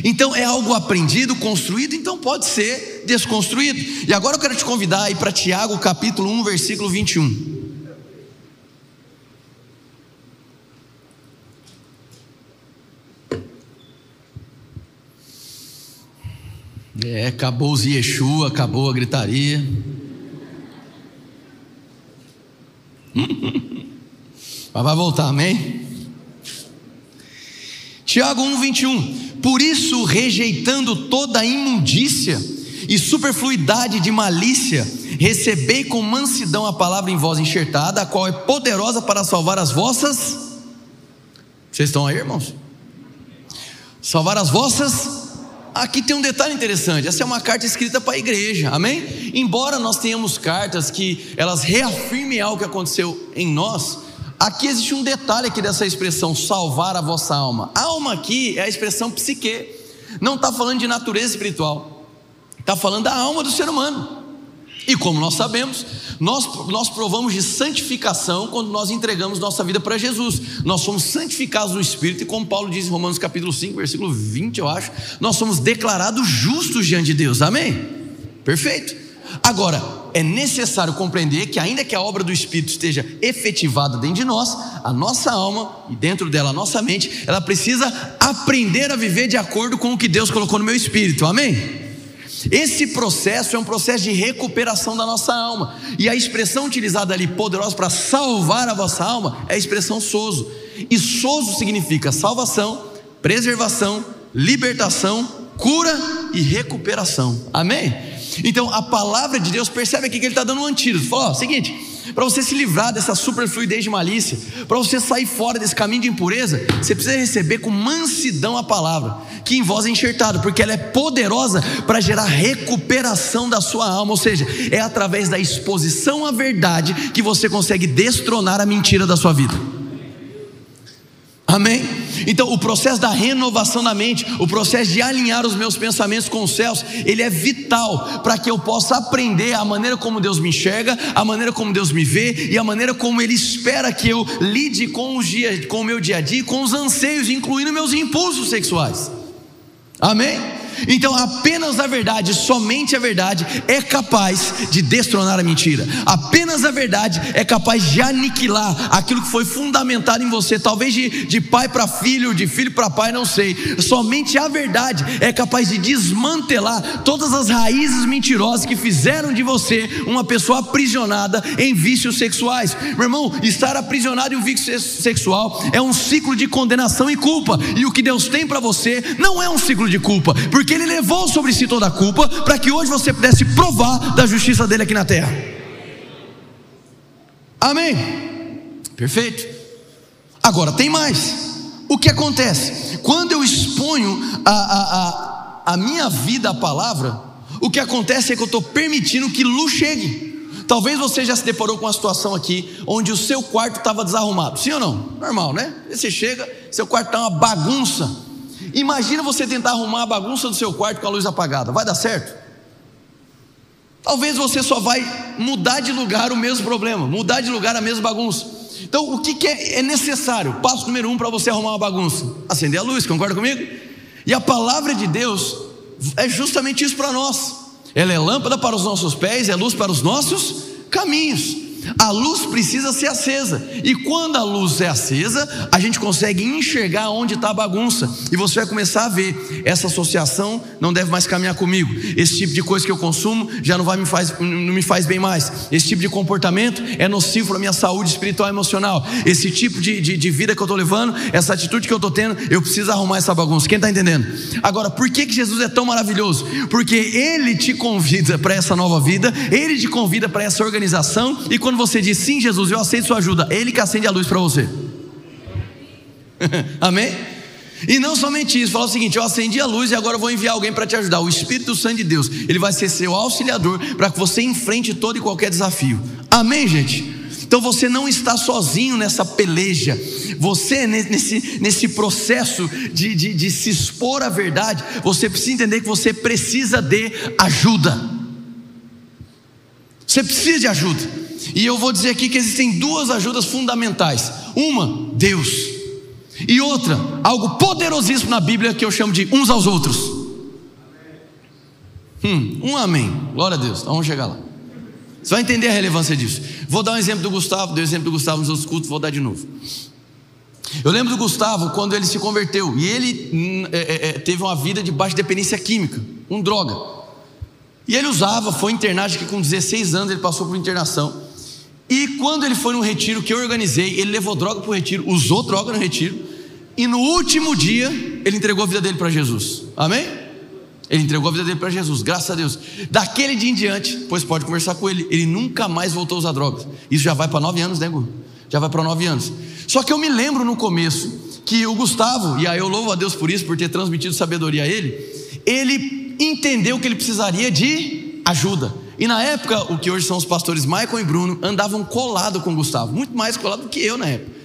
Então é algo aprendido, construído, então pode ser desconstruído. E agora eu quero te convidar aí para Tiago capítulo 1, versículo 21. É, acabou os Yeshua, acabou a gritaria. *laughs* Mas vai voltar, amém? Tiago 1, 21. Por isso, rejeitando toda imundícia e superfluidade de malícia, recebei com mansidão a palavra em voz enxertada, a qual é poderosa para salvar as vossas. Vocês estão aí, irmãos? Salvar as vossas. Aqui tem um detalhe interessante. Essa é uma carta escrita para a igreja, amém? Embora nós tenhamos cartas que elas reafirmem algo que aconteceu em nós, Aqui existe um detalhe aqui dessa expressão salvar a vossa alma. Alma aqui é a expressão psique. Não está falando de natureza espiritual. Está falando da alma do ser humano. E como nós sabemos, nós, nós provamos de santificação quando nós entregamos nossa vida para Jesus. Nós somos santificados no Espírito, e como Paulo diz em Romanos capítulo 5, versículo 20, eu acho, nós somos declarados justos diante de Deus. Amém? Perfeito. Agora, é necessário compreender que, ainda que a obra do Espírito esteja efetivada dentro de nós, a nossa alma e dentro dela a nossa mente, ela precisa aprender a viver de acordo com o que Deus colocou no meu espírito, amém? Esse processo é um processo de recuperação da nossa alma, e a expressão utilizada ali, poderosa para salvar a vossa alma, é a expressão soso, e soso significa salvação, preservação, libertação, cura e recuperação, amém? Então a palavra de Deus, percebe aqui que ele está dando um antídoto. Fala, ó, seguinte, para você se livrar dessa superfluidez de malícia, para você sair fora desse caminho de impureza, você precisa receber com mansidão a palavra, que em voz é enxertada, porque ela é poderosa para gerar recuperação da sua alma, ou seja, é através da exposição à verdade que você consegue destronar a mentira da sua vida. Amém? Então, o processo da renovação da mente, o processo de alinhar os meus pensamentos com os céus, ele é vital para que eu possa aprender a maneira como Deus me enxerga, a maneira como Deus me vê e a maneira como Ele espera que eu lide com, os dias, com o meu dia a dia, com os anseios, incluindo meus impulsos sexuais. Amém? Então, apenas a verdade, somente a verdade, é capaz de destronar a mentira. Apenas a verdade é capaz de aniquilar aquilo que foi fundamentado em você, talvez de, de pai para filho, de filho para pai, não sei. Somente a verdade é capaz de desmantelar todas as raízes mentirosas que fizeram de você uma pessoa aprisionada em vícios sexuais. Meu irmão, estar aprisionado em um vício sexual é um ciclo de condenação e culpa. E o que Deus tem para você não é um ciclo de culpa, porque porque Ele levou sobre si toda a culpa, para que hoje você pudesse provar da justiça dele aqui na terra. Amém? Perfeito. Agora tem mais. O que acontece? Quando eu exponho a, a, a, a minha vida à palavra, o que acontece é que eu estou permitindo que luz chegue. Talvez você já se deparou com uma situação aqui onde o seu quarto estava desarrumado. Sim ou não? Normal, né? Você chega, seu quarto está uma bagunça. Imagina você tentar arrumar a bagunça do seu quarto com a luz apagada. Vai dar certo? Talvez você só vai mudar de lugar o mesmo problema, mudar de lugar a mesma bagunça. Então, o que, que é, é necessário? Passo número um para você arrumar uma bagunça: acender a luz, concorda comigo? E a palavra de Deus é justamente isso para nós. Ela é lâmpada para os nossos pés, é luz para os nossos caminhos. A luz precisa ser acesa, e quando a luz é acesa, a gente consegue enxergar onde está a bagunça, e você vai começar a ver: essa associação não deve mais caminhar comigo, esse tipo de coisa que eu consumo já não, vai me faz, não me faz bem mais, esse tipo de comportamento é nocivo para minha saúde espiritual e emocional, esse tipo de, de, de vida que eu estou levando, essa atitude que eu estou tendo, eu preciso arrumar essa bagunça. Quem está entendendo? Agora, por que, que Jesus é tão maravilhoso? Porque Ele te convida para essa nova vida, Ele te convida para essa organização, e quando quando você diz sim, Jesus, eu aceito sua ajuda, Ele que acende a luz para você. *laughs* Amém? E não somente isso, fala o seguinte: eu acendi a luz e agora vou enviar alguém para te ajudar. O Espírito Santo de Deus, ele vai ser seu auxiliador para que você enfrente todo e qualquer desafio. Amém, gente? Então você não está sozinho nessa peleja, você nesse, nesse processo de, de, de se expor à verdade, você precisa entender que você precisa de ajuda. Você precisa de ajuda. E eu vou dizer aqui que existem duas ajudas fundamentais: uma, Deus, e outra, algo poderosíssimo na Bíblia que eu chamo de uns aos outros. Hum, um amém. Glória a Deus. Então vamos chegar lá. Você vai entender a relevância disso. Vou dar um exemplo do Gustavo, dei o exemplo do Gustavo nos outros cultos, vou dar de novo. Eu lembro do Gustavo quando ele se converteu e ele hum, é, é, é, teve uma vida de baixa dependência química, um droga. E ele usava, foi internado, acho que com 16 anos ele passou por internação. E quando ele foi no retiro que eu organizei, ele levou droga para o retiro, usou droga no retiro, e no último dia ele entregou a vida dele para Jesus. Amém? Ele entregou a vida dele para Jesus, graças a Deus. Daquele dia em diante, pois pode conversar com ele, ele nunca mais voltou a usar drogas. Isso já vai para nove anos, né, Gu? Já vai para nove anos. Só que eu me lembro no começo que o Gustavo, e aí eu louvo a Deus por isso, por ter transmitido sabedoria a ele, ele entendeu que ele precisaria de ajuda. E na época, o que hoje são os pastores Michael e Bruno andavam colado com o Gustavo, muito mais colado do que eu na época.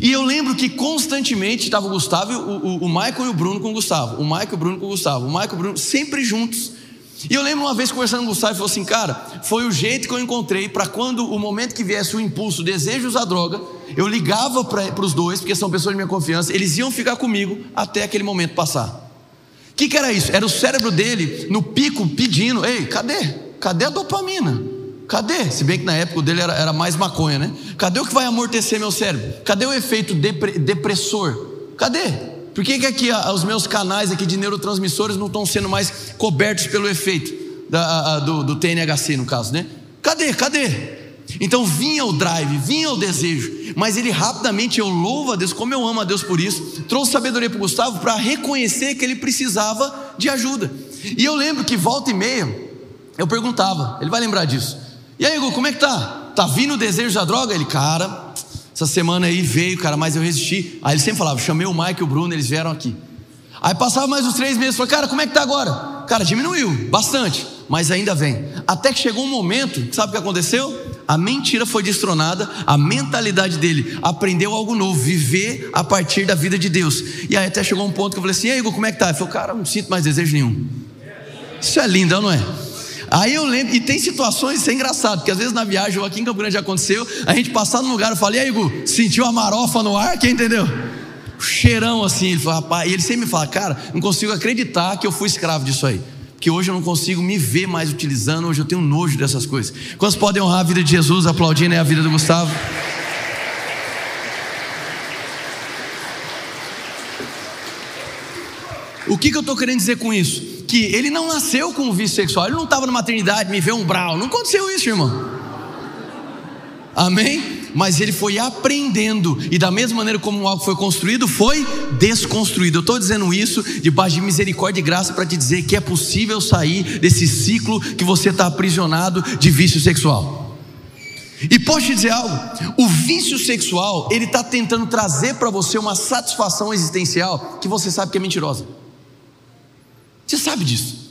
E eu lembro que constantemente estava o Gustavo, o, o, o Michael e o Bruno com o Gustavo, o Michael e o Bruno com o Gustavo, o Michael e o Bruno sempre juntos. E eu lembro uma vez conversando com o Gustavo e falou assim: Cara, foi o jeito que eu encontrei para quando o momento que viesse o impulso, o desejo de usar droga, eu ligava para os dois, porque são pessoas de minha confiança, eles iam ficar comigo até aquele momento passar. O que, que era isso? Era o cérebro dele no pico pedindo: Ei, cadê? Cadê a dopamina? Cadê? Se bem que na época dele era, era mais maconha, né? Cadê o que vai amortecer meu cérebro? Cadê o efeito depre, depressor? Cadê? Por que, que aqui os meus canais aqui de neurotransmissores não estão sendo mais cobertos pelo efeito da, do, do TNHC, no caso, né? Cadê? Cadê? Então vinha o drive, vinha o desejo, mas ele rapidamente, eu louvo a Deus, como eu amo a Deus por isso, trouxe sabedoria para o Gustavo para reconhecer que ele precisava de ajuda. E eu lembro que volta e meia, eu perguntava, ele vai lembrar disso. E aí, Hugo, como é que tá? Tá vindo o desejo da droga? Ele, cara, essa semana aí veio, cara, mas eu resisti. Aí ele sempre falava, chamei o Mike e o Bruno, eles vieram aqui. Aí passava mais uns três meses, falei, cara, como é que tá agora? Cara, diminuiu bastante, mas ainda vem. Até que chegou um momento, sabe o que aconteceu? a mentira foi destronada, a mentalidade dele aprendeu algo novo, viver a partir da vida de Deus. E aí até chegou um ponto que eu falei assim: "E aí, Igor, como é que tá?" Ele falou: "Cara, não sinto mais desejo nenhum". Isso é lindo, não é? Aí eu lembro, e tem situações, isso é engraçado, porque às vezes na viagem, ou aqui em Campo Grande aconteceu, a gente passar num lugar, eu falei, aí, Igor, sentiu a marofa no ar? Quem entendeu? cheirão assim. Ele falou, rapaz, e ele sempre me fala, cara, não consigo acreditar que eu fui escravo disso aí. Porque hoje eu não consigo me ver mais utilizando, hoje eu tenho nojo dessas coisas. Quantos podem honrar a vida de Jesus aplaudindo a vida do Gustavo? O que, que eu estou querendo dizer com isso? Que ele não nasceu com um vício sexual, ele não estava na maternidade, me vê um brau, não aconteceu isso, irmão. Amém? mas ele foi aprendendo, e da mesma maneira como algo foi construído, foi desconstruído. Eu estou dizendo isso debaixo de misericórdia e graça para te dizer que é possível sair desse ciclo que você está aprisionado de vício sexual. E posso te dizer algo? O vício sexual, ele está tentando trazer para você uma satisfação existencial que você sabe que é mentirosa. Você sabe disso.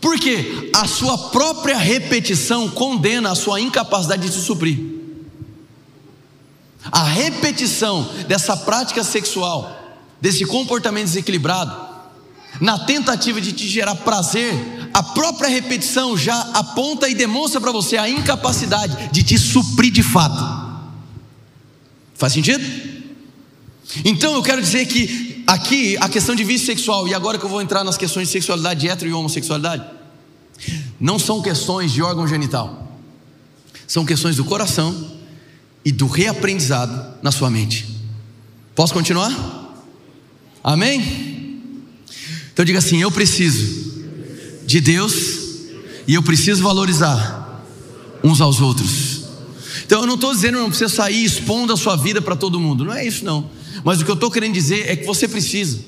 Porque a sua própria repetição condena a sua incapacidade de se suprir. A repetição dessa prática sexual, desse comportamento desequilibrado, na tentativa de te gerar prazer, a própria repetição já aponta e demonstra para você a incapacidade de te suprir de fato. Faz sentido? Então eu quero dizer que aqui a questão de vício sexual, e agora que eu vou entrar nas questões de sexualidade, hetero e homossexualidade, não são questões de órgão genital, são questões do coração e do reaprendizado na sua mente. Posso continuar? Amém? Então diga assim: eu preciso de Deus e eu preciso valorizar uns aos outros. Então eu não estou dizendo não precisa sair expondo a sua vida para todo mundo, não é isso não. Mas o que eu estou querendo dizer é que você precisa,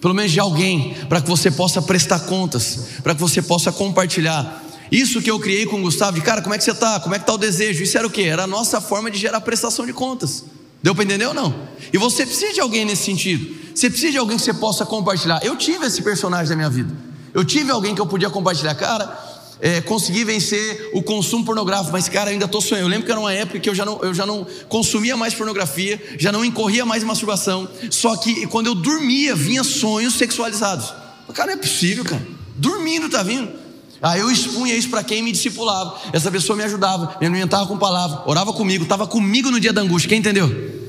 pelo menos de alguém, para que você possa prestar contas, para que você possa compartilhar. Isso que eu criei com o Gustavo, de cara, como é que você está? Como é que está o desejo? Isso era o que? Era a nossa forma de gerar prestação de contas. Deu para entender ou não? E você precisa de alguém nesse sentido. Você precisa de alguém que você possa compartilhar. Eu tive esse personagem na minha vida. Eu tive alguém que eu podia compartilhar. Cara, é, consegui vencer o consumo pornográfico, mas cara, ainda estou sonhando. Eu lembro que era uma época que eu já, não, eu já não consumia mais pornografia, já não incorria mais em masturbação. Só que quando eu dormia, vinha sonhos sexualizados. Cara, não é possível, cara. Dormindo tá vindo. Aí eu expunha isso para quem me discipulava. Essa pessoa me ajudava, me alimentava com palavra, orava comigo, estava comigo no dia da angústia. Quem entendeu?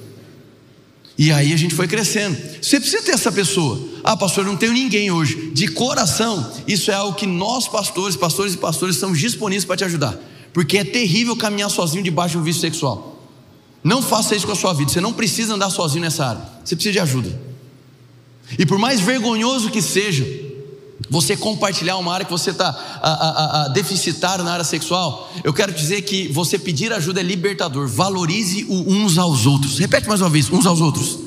E aí a gente foi crescendo. Você precisa ter essa pessoa. Ah, pastor, eu não tenho ninguém hoje. De coração, isso é algo que nós, pastores, pastores e pastores, estamos disponíveis para te ajudar. Porque é terrível caminhar sozinho debaixo de um vício sexual. Não faça isso com a sua vida. Você não precisa andar sozinho nessa área. Você precisa de ajuda. E por mais vergonhoso que seja, você compartilhar uma área que você está deficitário na área sexual, eu quero dizer que você pedir ajuda é libertador. Valorize uns aos outros. Repete mais uma vez: uns aos outros.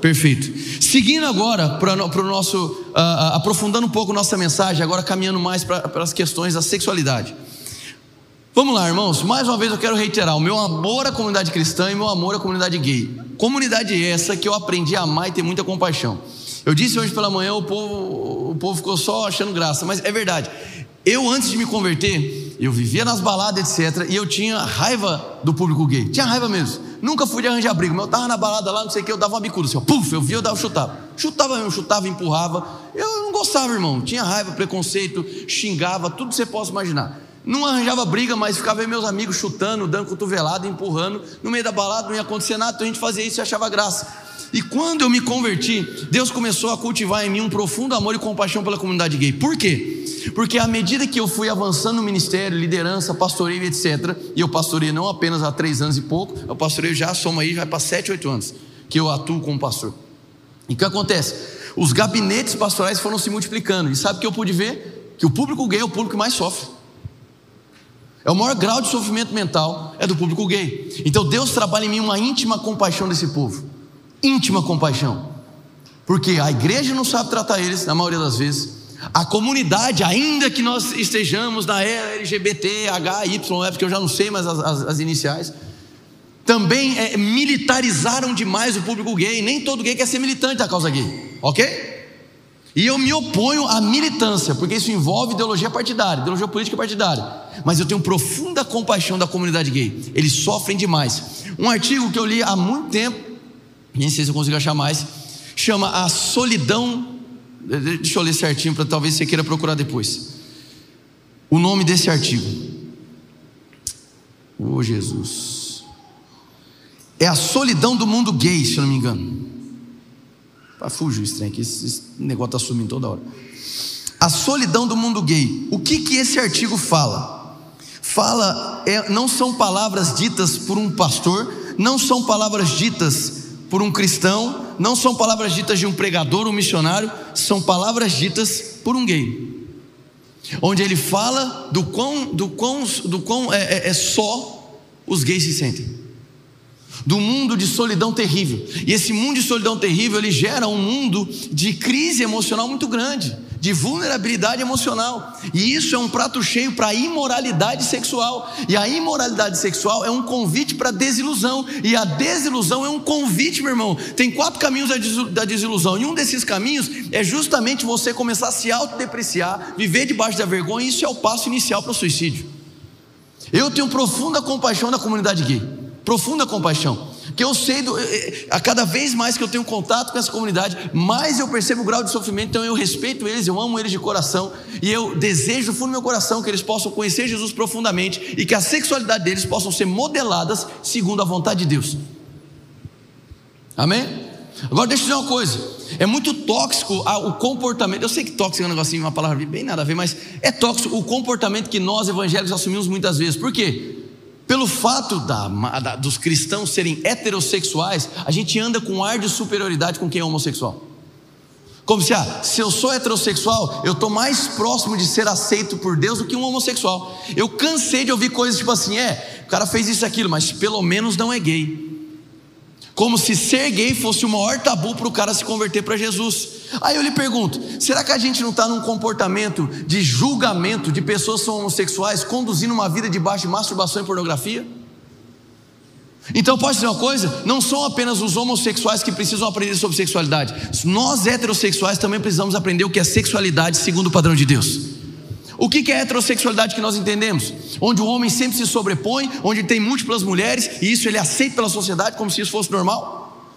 Perfeito. Seguindo agora para o nosso, uh, aprofundando um pouco nossa mensagem, agora caminhando mais para as questões da sexualidade. Vamos lá, irmãos. Mais uma vez eu quero reiterar o meu amor à comunidade cristã e meu amor à comunidade gay. Comunidade essa que eu aprendi a amar e ter muita compaixão. Eu disse hoje pela manhã, o povo, o povo ficou só achando graça, mas é verdade. Eu, antes de me converter, eu vivia nas baladas, etc. E eu tinha raiva do público gay. Tinha raiva mesmo. Nunca fui de arranjar briga, mas eu tava na balada lá, não sei o que, eu dava uma bicuda assim, ó, puf, eu via, eu dava, chutava. Chutava mesmo, chutava, empurrava. Eu não gostava, irmão. Tinha raiva, preconceito, xingava, tudo que você possa imaginar. Não arranjava briga, mas ficava meus amigos chutando, dando cotovelada, empurrando. No meio da balada não ia acontecer nada, então a gente fazia isso e achava graça. E quando eu me converti, Deus começou a cultivar em mim um profundo amor e compaixão pela comunidade gay. Por quê? Porque à medida que eu fui avançando no ministério, liderança, pastoreio, etc., e eu pastorei não apenas há três anos e pouco, eu pastoreio já, soma aí, já para sete, oito anos que eu atuo como pastor. E o que acontece? Os gabinetes pastorais foram se multiplicando. E sabe o que eu pude ver? Que o público gay é o público que mais sofre. É o maior grau de sofrimento mental é do público gay. Então Deus trabalha em mim uma íntima compaixão desse povo íntima compaixão. Porque a igreja não sabe tratar eles, na maioria das vezes. A comunidade, ainda que nós estejamos na era LGBT, H, Y, porque eu já não sei mais as, as, as iniciais, também é, militarizaram demais o público gay. Nem todo gay quer ser militante da causa gay, ok? E eu me oponho à militância, porque isso envolve ideologia partidária, ideologia política partidária. mas eu tenho profunda compaixão da comunidade gay. Eles sofrem demais. Um artigo que eu li há muito tempo, nem sei se eu consigo achar mais, chama A Solidão. Deixa eu ler certinho para talvez você queira procurar depois. O nome desse artigo. Oh Jesus. É a solidão do mundo gay, se eu não me engano. Ah, fugiu esse trem aqui, esse negócio está sumindo toda hora. A solidão do mundo gay. O que, que esse artigo fala? Fala, é, não são palavras ditas por um pastor, não são palavras ditas por um cristão, não são palavras ditas de um pregador, um missionário, são palavras ditas por um gay. Onde ele fala do quão, do quão, do quão é, é, é só os gays se sentem do mundo de solidão terrível. E esse mundo de solidão terrível, ele gera um mundo de crise emocional muito grande, de vulnerabilidade emocional. E isso é um prato cheio para imoralidade sexual. E a imoralidade sexual é um convite para desilusão. E a desilusão é um convite, meu irmão. Tem quatro caminhos da desilusão. E um desses caminhos é justamente você começar a se autodepreciar, viver debaixo da vergonha. E isso é o passo inicial para o suicídio. Eu tenho profunda compaixão da comunidade gay profunda compaixão. Que eu sei, do, a cada vez mais que eu tenho contato com essa comunidade, mais eu percebo o grau de sofrimento, então eu respeito eles, eu amo eles de coração, e eu desejo do fundo do meu coração que eles possam conhecer Jesus profundamente e que a sexualidade deles possam ser modeladas segundo a vontade de Deus. Amém? Agora deixa eu dizer uma coisa: é muito tóxico o comportamento. Eu sei que tóxico é um negocinho, uma palavra bem nada a ver, mas é tóxico o comportamento que nós evangélicos assumimos muitas vezes. Por quê? Pelo fato da, da, dos cristãos serem heterossexuais, a gente anda com um ar de superioridade com quem é homossexual. Como se, ah, se eu sou heterossexual, eu estou mais próximo de ser aceito por Deus do que um homossexual. Eu cansei de ouvir coisas tipo assim: é, o cara fez isso e aquilo, mas pelo menos não é gay como se ser gay fosse o maior tabu para o cara se converter para Jesus. Aí eu lhe pergunto: será que a gente não está num comportamento de julgamento de pessoas que são homossexuais, conduzindo uma vida debaixo de masturbação e pornografia? Então, pode dizer uma coisa: não são apenas os homossexuais que precisam aprender sobre sexualidade, nós heterossexuais também precisamos aprender o que é sexualidade segundo o padrão de Deus. O que é a heterossexualidade que nós entendemos? Onde o homem sempre se sobrepõe, onde tem múltiplas mulheres, e isso ele aceita pela sociedade como se isso fosse normal?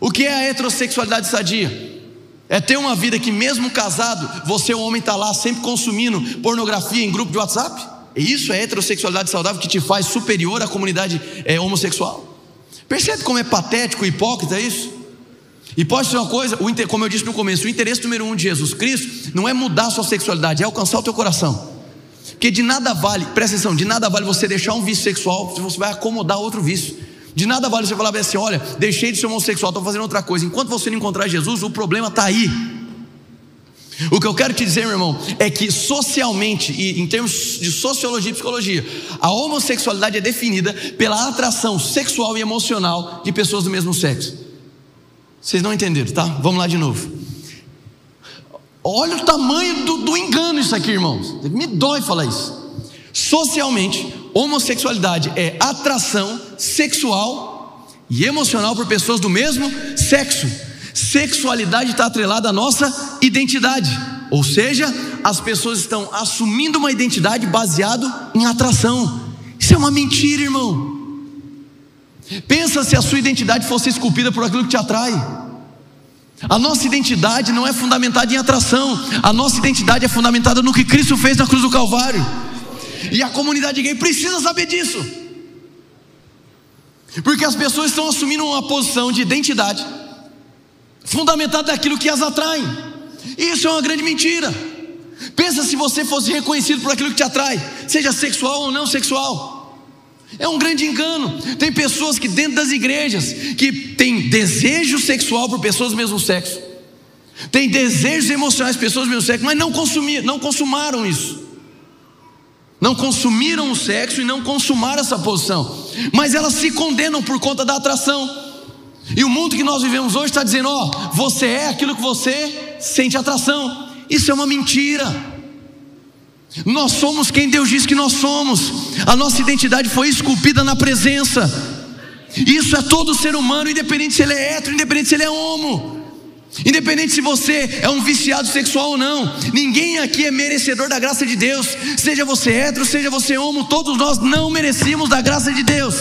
O que é a heterossexualidade sadia? É ter uma vida que, mesmo casado, você, o homem, está lá sempre consumindo pornografia em grupo de WhatsApp? Isso é heterossexualidade saudável que te faz superior à comunidade é, homossexual? Percebe como é patético e hipócrita isso? E pode ser uma coisa, como eu disse no começo, o interesse número um de Jesus Cristo não é mudar a sua sexualidade, é alcançar o teu coração. Porque de nada vale, presta atenção, de nada vale você deixar um vício sexual se você vai acomodar outro vício. De nada vale você falar assim: olha, deixei de ser homossexual, estou fazendo outra coisa. Enquanto você não encontrar Jesus, o problema está aí. O que eu quero te dizer, meu irmão, é que socialmente, e em termos de sociologia e psicologia, a homossexualidade é definida pela atração sexual e emocional de pessoas do mesmo sexo. Vocês não entenderam, tá? Vamos lá de novo. Olha o tamanho do, do engano isso aqui, irmãos. Me dói falar isso. Socialmente, homossexualidade é atração sexual e emocional por pessoas do mesmo sexo. Sexualidade está atrelada à nossa identidade. Ou seja, as pessoas estão assumindo uma identidade baseada em atração. Isso é uma mentira, irmão. Pensa se a sua identidade fosse esculpida por aquilo que te atrai. A nossa identidade não é fundamentada em atração, a nossa identidade é fundamentada no que Cristo fez na cruz do Calvário. E a comunidade gay precisa saber disso. Porque as pessoas estão assumindo uma posição de identidade fundamentada naquilo que as atrai. Isso é uma grande mentira. Pensa se você fosse reconhecido por aquilo que te atrai, seja sexual ou não sexual. É um grande engano. Tem pessoas que dentro das igrejas que têm desejo sexual por pessoas do mesmo sexo. Tem desejos emocionais por pessoas do mesmo sexo, mas não consumiram, não consumaram isso. Não consumiram o sexo e não consumaram essa posição. Mas elas se condenam por conta da atração. E o mundo que nós vivemos hoje está dizendo: ó, você é aquilo que você sente atração. Isso é uma mentira. Nós somos quem Deus diz que nós somos. A nossa identidade foi esculpida na presença. Isso é todo ser humano, independente se ele é hétero, independente se ele é homo. Independente se você é um viciado sexual ou não, ninguém aqui é merecedor da graça de Deus. Seja você hétero, seja você homo, todos nós não merecemos da graça de Deus.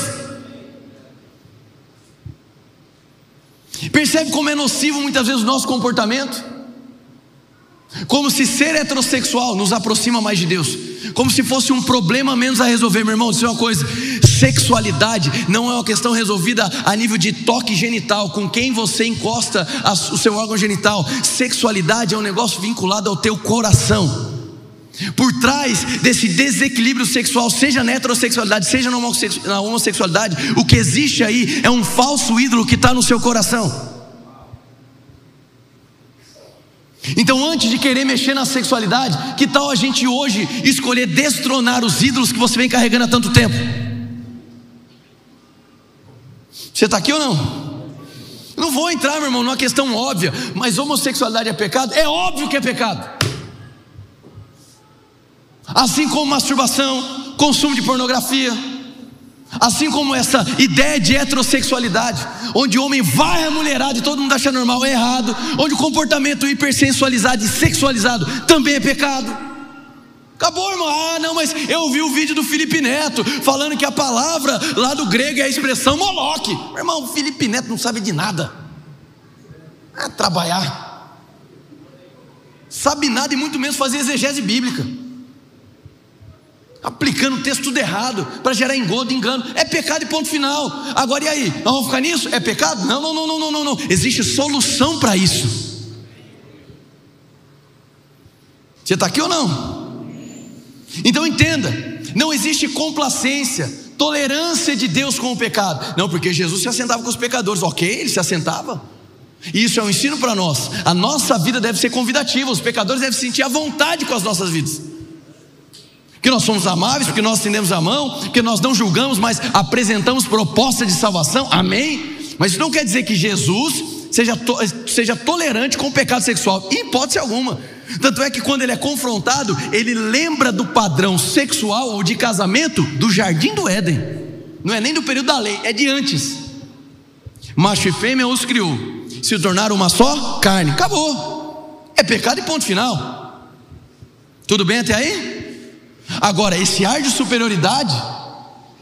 Percebe como é nocivo muitas vezes o nosso comportamento? Como se ser heterossexual nos aproxima mais de Deus, como se fosse um problema menos a resolver, meu irmão. É uma coisa: sexualidade não é uma questão resolvida a nível de toque genital, com quem você encosta o seu órgão genital. Sexualidade é um negócio vinculado ao teu coração. Por trás desse desequilíbrio sexual, seja na heterossexualidade, seja na homossexualidade, o que existe aí é um falso ídolo que está no seu coração. Então, antes de querer mexer na sexualidade, que tal a gente hoje escolher destronar os ídolos que você vem carregando há tanto tempo? Você está aqui ou não? Não vou entrar, meu irmão, numa questão óbvia, mas homossexualidade é pecado? É óbvio que é pecado. Assim como masturbação, consumo de pornografia, Assim como essa ideia de heterossexualidade, onde o homem vai a mulherada e todo mundo acha normal, é errado, onde o comportamento hipersensualizado e sexualizado também é pecado. Acabou, irmão. Ah, não, mas eu ouvi o vídeo do Felipe Neto falando que a palavra lá do grego é a expressão moloque. Meu irmão, o Felipe Neto não sabe de nada. É trabalhar. Sabe nada e muito menos fazer exegese bíblica aplicando o texto tudo errado, para gerar engodo, engano. É pecado e ponto final. Agora e aí? Nós vamos ficar nisso? É pecado? Não, não, não, não, não, não, não. Existe solução para isso. Você está aqui ou não? Então entenda: não existe complacência, tolerância de Deus com o pecado. Não, porque Jesus se assentava com os pecadores. Ok, ele se assentava. E isso é um ensino para nós. A nossa vida deve ser convidativa. Os pecadores devem sentir a vontade com as nossas vidas que nós somos amáveis, porque nós estendemos a mão, que nós não julgamos, mas apresentamos proposta de salvação, amém? Mas isso não quer dizer que Jesus seja, to, seja tolerante com o pecado sexual, em hipótese alguma. Tanto é que quando ele é confrontado, ele lembra do padrão sexual ou de casamento do jardim do Éden, não é nem do período da lei, é de antes. Macho e fêmea os criou, se tornaram uma só carne, acabou, é pecado e ponto final. Tudo bem até aí? Agora, esse ar de superioridade,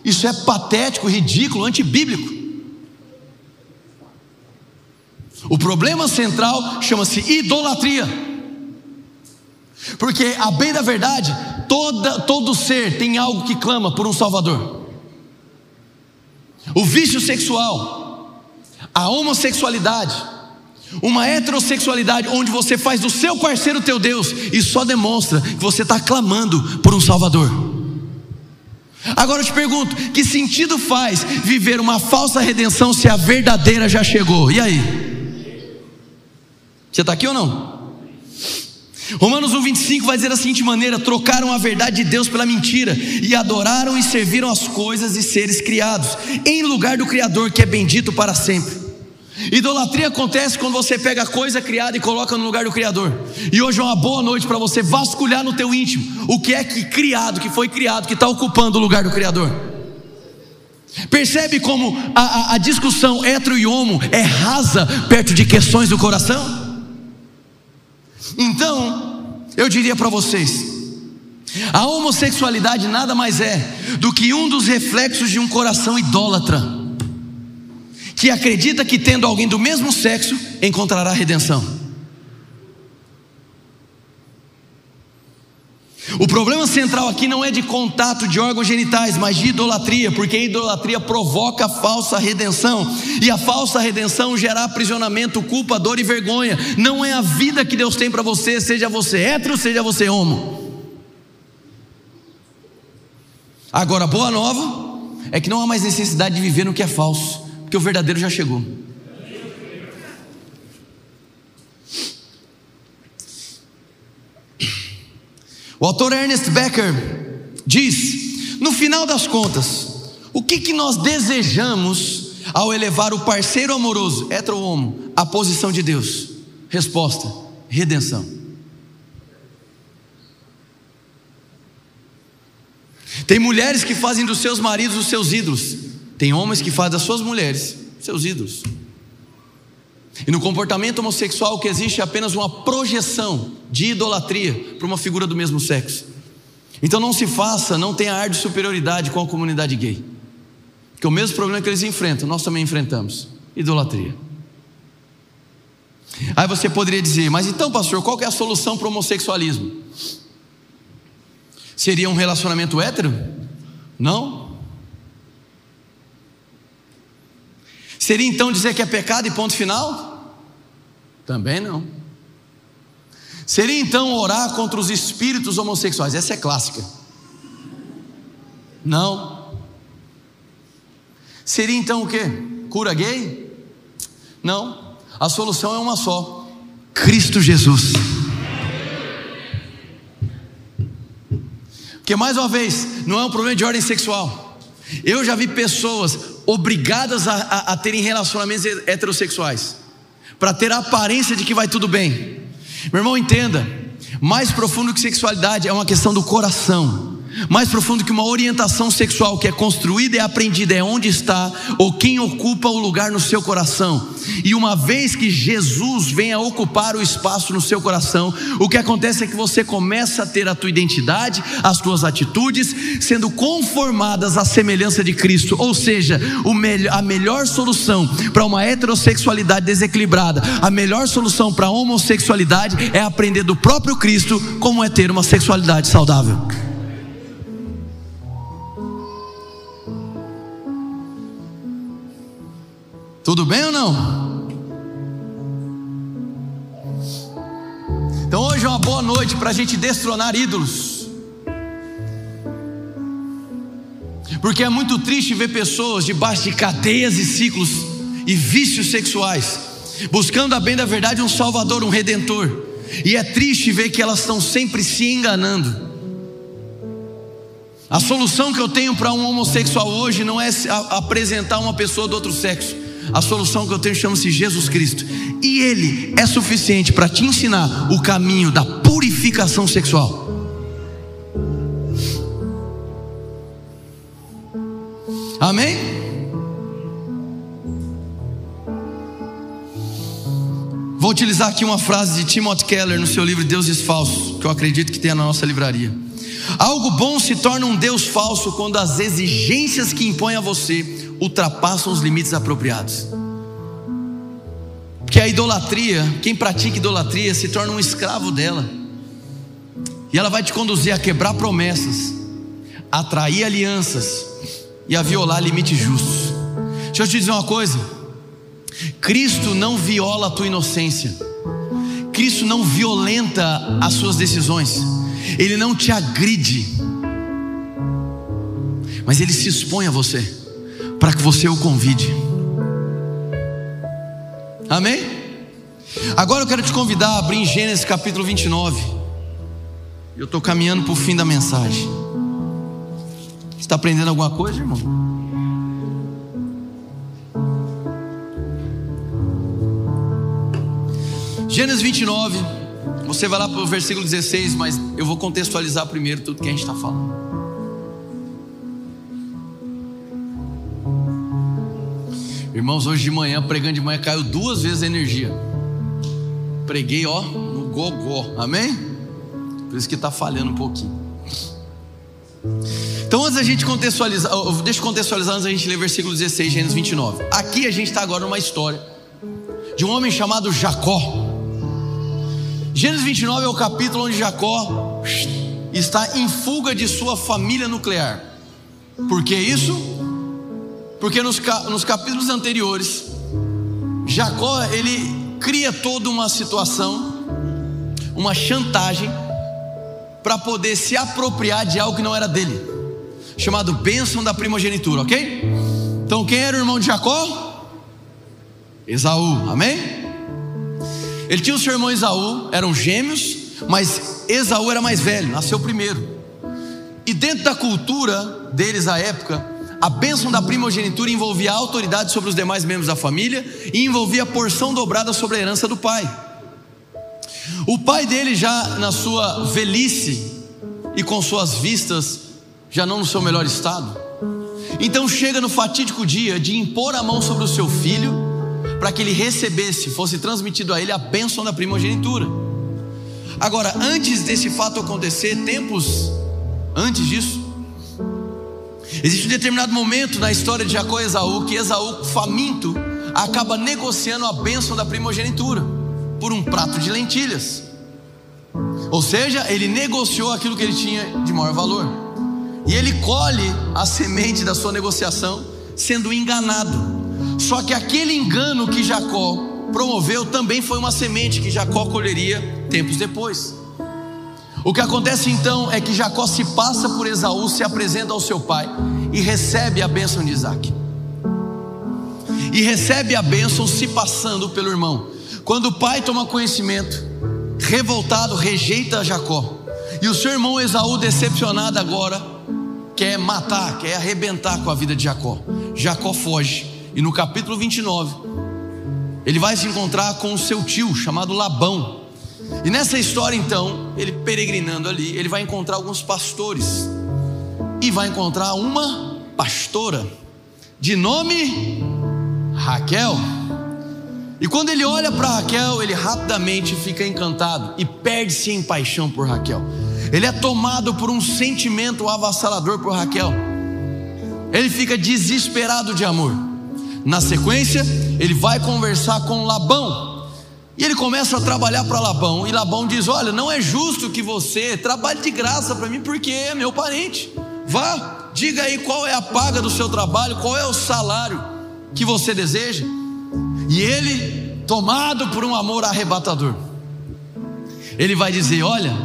isso é patético, ridículo, antibíblico. O problema central chama-se idolatria. Porque, a bem da verdade, toda, todo ser tem algo que clama por um Salvador. O vício sexual, a homossexualidade, uma heterossexualidade onde você faz do seu parceiro teu Deus, isso só demonstra que você está clamando por um Salvador. Agora eu te pergunto: que sentido faz viver uma falsa redenção se a verdadeira já chegou? E aí? Você está aqui ou não? Romanos 1,25 vai dizer da seguinte maneira: trocaram a verdade de Deus pela mentira, e adoraram e serviram as coisas e seres criados, em lugar do Criador que é bendito para sempre. Idolatria acontece quando você pega a coisa criada e coloca no lugar do Criador. E hoje é uma boa noite para você vasculhar no teu íntimo o que é que criado, que foi criado, que está ocupando o lugar do Criador. Percebe como a, a, a discussão hetero e homo é rasa perto de questões do coração? Então, eu diria para vocês: a homossexualidade nada mais é do que um dos reflexos de um coração idólatra que acredita que tendo alguém do mesmo sexo encontrará redenção. O problema central aqui não é de contato de órgãos genitais, mas de idolatria, porque a idolatria provoca a falsa redenção, e a falsa redenção gera aprisionamento, culpa, dor e vergonha. Não é a vida que Deus tem para você, seja você hétero, seja você homo. Agora, boa nova é que não há mais necessidade de viver no que é falso porque o verdadeiro já chegou. O autor Ernest Becker diz: no final das contas, o que, que nós desejamos ao elevar o parceiro amoroso, hetero ou homo, à posição de Deus? Resposta: redenção. Tem mulheres que fazem dos seus maridos os seus ídolos. Tem homens que fazem das suas mulheres seus ídolos. E no comportamento homossexual que existe é apenas uma projeção de idolatria para uma figura do mesmo sexo. Então não se faça, não tenha ar de superioridade com a comunidade gay. Porque o mesmo problema que eles enfrentam, nós também enfrentamos: idolatria. Aí você poderia dizer, mas então, pastor, qual é a solução para o homossexualismo? Seria um relacionamento hétero? Não. Seria então dizer que é pecado e ponto final? Também não. Seria então orar contra os espíritos homossexuais? Essa é clássica. Não. Seria então o que? Cura gay? Não. A solução é uma só: Cristo Jesus. Porque, mais uma vez, não é um problema de ordem sexual. Eu já vi pessoas obrigadas a, a, a terem relacionamentos heterossexuais, para ter a aparência de que vai tudo bem. Meu irmão, entenda: mais profundo que sexualidade é uma questão do coração mais profundo que uma orientação sexual que é construída e aprendida é onde está ou quem ocupa o lugar no seu coração. E uma vez que Jesus venha ocupar o espaço no seu coração, o que acontece é que você começa a ter a tua identidade, as tuas atitudes sendo conformadas à semelhança de Cristo. Ou seja, a melhor solução para uma heterossexualidade desequilibrada, a melhor solução para a homossexualidade é aprender do próprio Cristo como é ter uma sexualidade saudável. Tudo bem ou não? Então hoje é uma boa noite para a gente destronar ídolos. Porque é muito triste ver pessoas debaixo de cadeias e ciclos e vícios sexuais, buscando a bem da verdade um Salvador, um Redentor. E é triste ver que elas estão sempre se enganando. A solução que eu tenho para um homossexual hoje não é apresentar uma pessoa do outro sexo. A solução que eu tenho chama-se Jesus Cristo. E Ele é suficiente para te ensinar o caminho da purificação sexual. Amém? Vou utilizar aqui uma frase de Timothy Keller no seu livro Deuses Falsos, que eu acredito que tem na nossa livraria. Algo bom se torna um Deus falso quando as exigências que impõe a você ultrapassam os limites apropriados. Porque a idolatria, quem pratica idolatria se torna um escravo dela. E ela vai te conduzir a quebrar promessas, a atrair alianças e a violar limites justos. Deixa eu te dizer uma coisa: Cristo não viola a tua inocência, Cristo não violenta as suas decisões, Ele não te agride, mas Ele se expõe a você para que você o convide. Amém? Agora eu quero te convidar a abrir Gênesis capítulo 29. Eu estou caminhando para o fim da mensagem. Está aprendendo alguma coisa, irmão? Gênesis 29, você vai lá para o versículo 16, mas eu vou contextualizar primeiro tudo que a gente está falando. Irmãos, hoje de manhã, pregando de manhã, caiu duas vezes a energia. Preguei, ó, no gogó. Amém? Por isso que está falhando um pouquinho. Então, antes da gente contextualizar, deixa eu contextualizar antes da gente ler versículo 16, Gênesis 29. Aqui a gente está agora numa história de um homem chamado Jacó. Gênesis 29 é o capítulo onde Jacó está em fuga de sua família nuclear. Por que isso? Porque nos, nos capítulos anteriores, Jacó ele cria toda uma situação, uma chantagem, para poder se apropriar de algo que não era dele, chamado bênção da primogenitura, ok? Então quem era o irmão de Jacó? Esaú, amém? Ele tinha o seu irmão Esaú, eram gêmeos, mas Esaú era mais velho, nasceu primeiro. E dentro da cultura deles à época, a bênção da primogenitura envolvia a autoridade sobre os demais membros da família e envolvia a porção dobrada sobre a herança do pai. O pai dele, já na sua velhice e com suas vistas já não no seu melhor estado, então chega no fatídico dia de impor a mão sobre o seu filho para que ele recebesse, fosse transmitido a ele a bênção da primogenitura. Agora, antes desse fato acontecer, tempos antes disso, existe um determinado momento na história de Jacó e Esaú que Esaú, faminto, acaba negociando a bênção da primogenitura por um prato de lentilhas. Ou seja, ele negociou aquilo que ele tinha de maior valor. E ele colhe a semente da sua negociação sendo enganado. Só que aquele engano que Jacó promoveu também foi uma semente que Jacó colheria tempos depois. O que acontece então é que Jacó se passa por Esaú, se apresenta ao seu pai e recebe a bênção de Isaac. E recebe a bênção se passando pelo irmão. Quando o pai toma conhecimento, revoltado, rejeita Jacó. E o seu irmão Esaú, decepcionado agora, quer matar, quer arrebentar com a vida de Jacó. Jacó foge. E no capítulo 29, ele vai se encontrar com o seu tio, chamado Labão. E nessa história, então, ele peregrinando ali, ele vai encontrar alguns pastores. E vai encontrar uma pastora, de nome Raquel. E quando ele olha para Raquel, ele rapidamente fica encantado e perde-se em paixão por Raquel. Ele é tomado por um sentimento avassalador por Raquel. Ele fica desesperado de amor. Na sequência, ele vai conversar com Labão. E ele começa a trabalhar para Labão. E Labão diz: Olha, não é justo que você trabalhe de graça para mim, porque é meu parente. Vá, diga aí qual é a paga do seu trabalho, qual é o salário que você deseja. E ele, tomado por um amor arrebatador, ele vai dizer: Olha,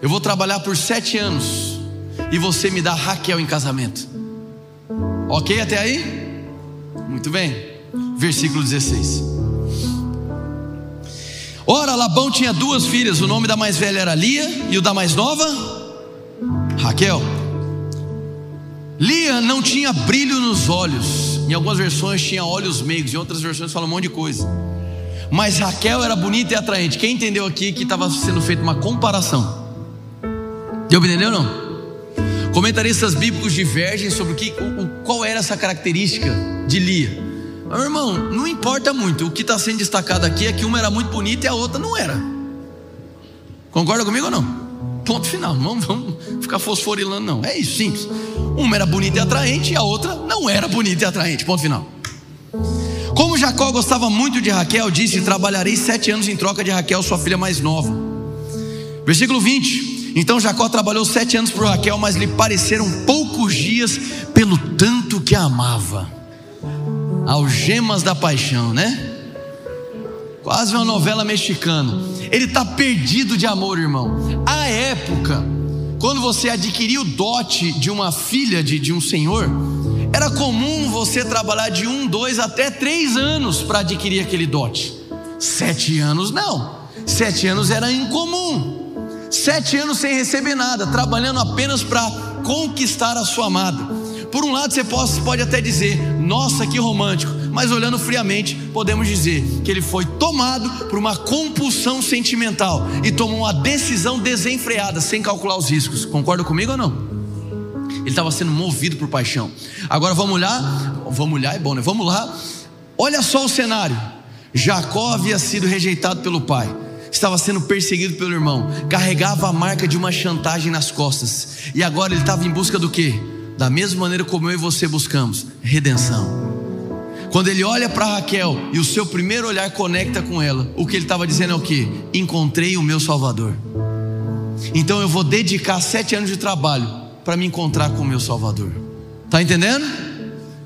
eu vou trabalhar por sete anos e você me dá Raquel em casamento. Ok até aí? Muito bem. Versículo 16. Ora, Labão tinha duas filhas, o nome da mais velha era Lia e o da mais nova, Raquel. Lia não tinha brilho nos olhos em algumas versões tinha olhos meigos, em outras versões fala um monte de coisa. Mas Raquel era bonita e atraente. Quem entendeu aqui que estava sendo feita uma comparação? Deu para entender ou não? Comentaristas bíblicos divergem sobre o que, o, qual era essa característica de Lia. Meu irmão, não importa muito. O que está sendo destacado aqui é que uma era muito bonita e a outra não era. Concorda comigo ou não? Ponto final. Não vamos ficar fosforilando, não. É isso, simples. Uma era bonita e atraente e a outra não era bonita e atraente. Ponto final. Como Jacó gostava muito de Raquel, disse: Trabalharei sete anos em troca de Raquel, sua filha mais nova. Versículo 20: Então Jacó trabalhou sete anos por Raquel, mas lhe pareceram poucos dias pelo tanto que a amava. Algemas da paixão, né? Quase uma novela mexicana. Ele está perdido de amor, irmão. A época quando você adquiria o dote de uma filha de, de um senhor, era comum você trabalhar de um, dois até três anos para adquirir aquele dote. Sete anos não. Sete anos era incomum. Sete anos sem receber nada, trabalhando apenas para conquistar a sua amada. Por um lado, você pode, até dizer, nossa, que romântico, mas olhando friamente, podemos dizer que ele foi tomado por uma compulsão sentimental e tomou uma decisão desenfreada, sem calcular os riscos. Concorda comigo ou não? Ele estava sendo movido por paixão. Agora vamos lá, vamos lá, é bom, né? Vamos lá. Olha só o cenário. Jacó havia sido rejeitado pelo pai estava sendo perseguido pelo irmão, carregava a marca de uma chantagem nas costas, e agora ele estava em busca do que? Da mesma maneira como eu e você buscamos redenção. Quando ele olha para Raquel e o seu primeiro olhar conecta com ela, o que ele estava dizendo é o que? Encontrei o meu Salvador. Então eu vou dedicar sete anos de trabalho para me encontrar com o meu Salvador. Tá entendendo?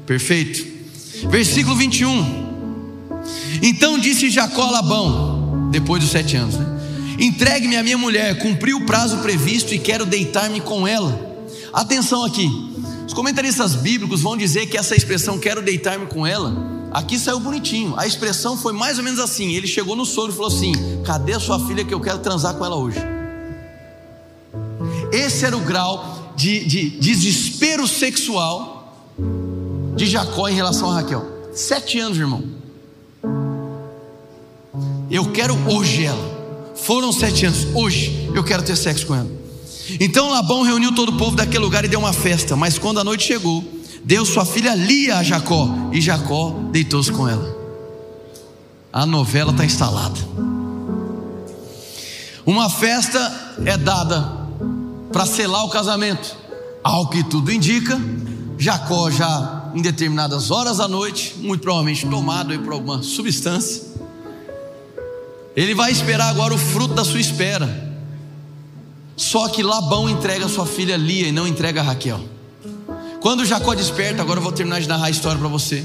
Perfeito. Versículo 21. Então disse Jacó a Labão, depois dos sete anos, né? Entregue-me a minha mulher, cumpri o prazo previsto e quero deitar-me com ela. Atenção aqui. Os comentaristas bíblicos vão dizer que essa expressão quero deitar-me com ela, aqui saiu bonitinho. A expressão foi mais ou menos assim: ele chegou no sogro e falou assim: Cadê a sua filha que eu quero transar com ela hoje? Esse era o grau de, de desespero sexual de Jacó em relação a Raquel. Sete anos, irmão. Eu quero hoje ela. Foram sete anos. Hoje eu quero ter sexo com ela. Então Labão reuniu todo o povo daquele lugar e deu uma festa. Mas quando a noite chegou, deu sua filha Lia a Jacó, e Jacó deitou-se com ela. a novela está instalada. Uma festa é dada para selar o casamento. Ao que tudo indica, Jacó já em determinadas horas da noite, muito provavelmente tomado por alguma substância, ele vai esperar agora o fruto da sua espera. Só que Labão entrega sua filha Lia e não entrega Raquel. Quando Jacó desperta, agora eu vou terminar de narrar a história para você.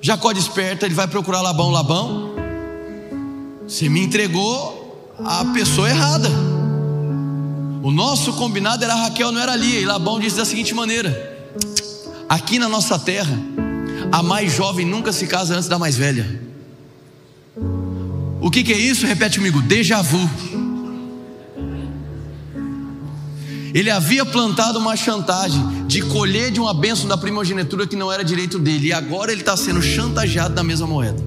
Jacó desperta, ele vai procurar Labão. Labão, você me entregou a pessoa errada. O nosso combinado era Raquel, não era Lia. E Labão disse da seguinte maneira: Aqui na nossa terra, a mais jovem nunca se casa antes da mais velha. O que, que é isso? Repete comigo: déjà vu. Ele havia plantado uma chantagem de colher de uma bênção da primogenitura que não era direito dele, e agora ele está sendo chantageado da mesma moeda.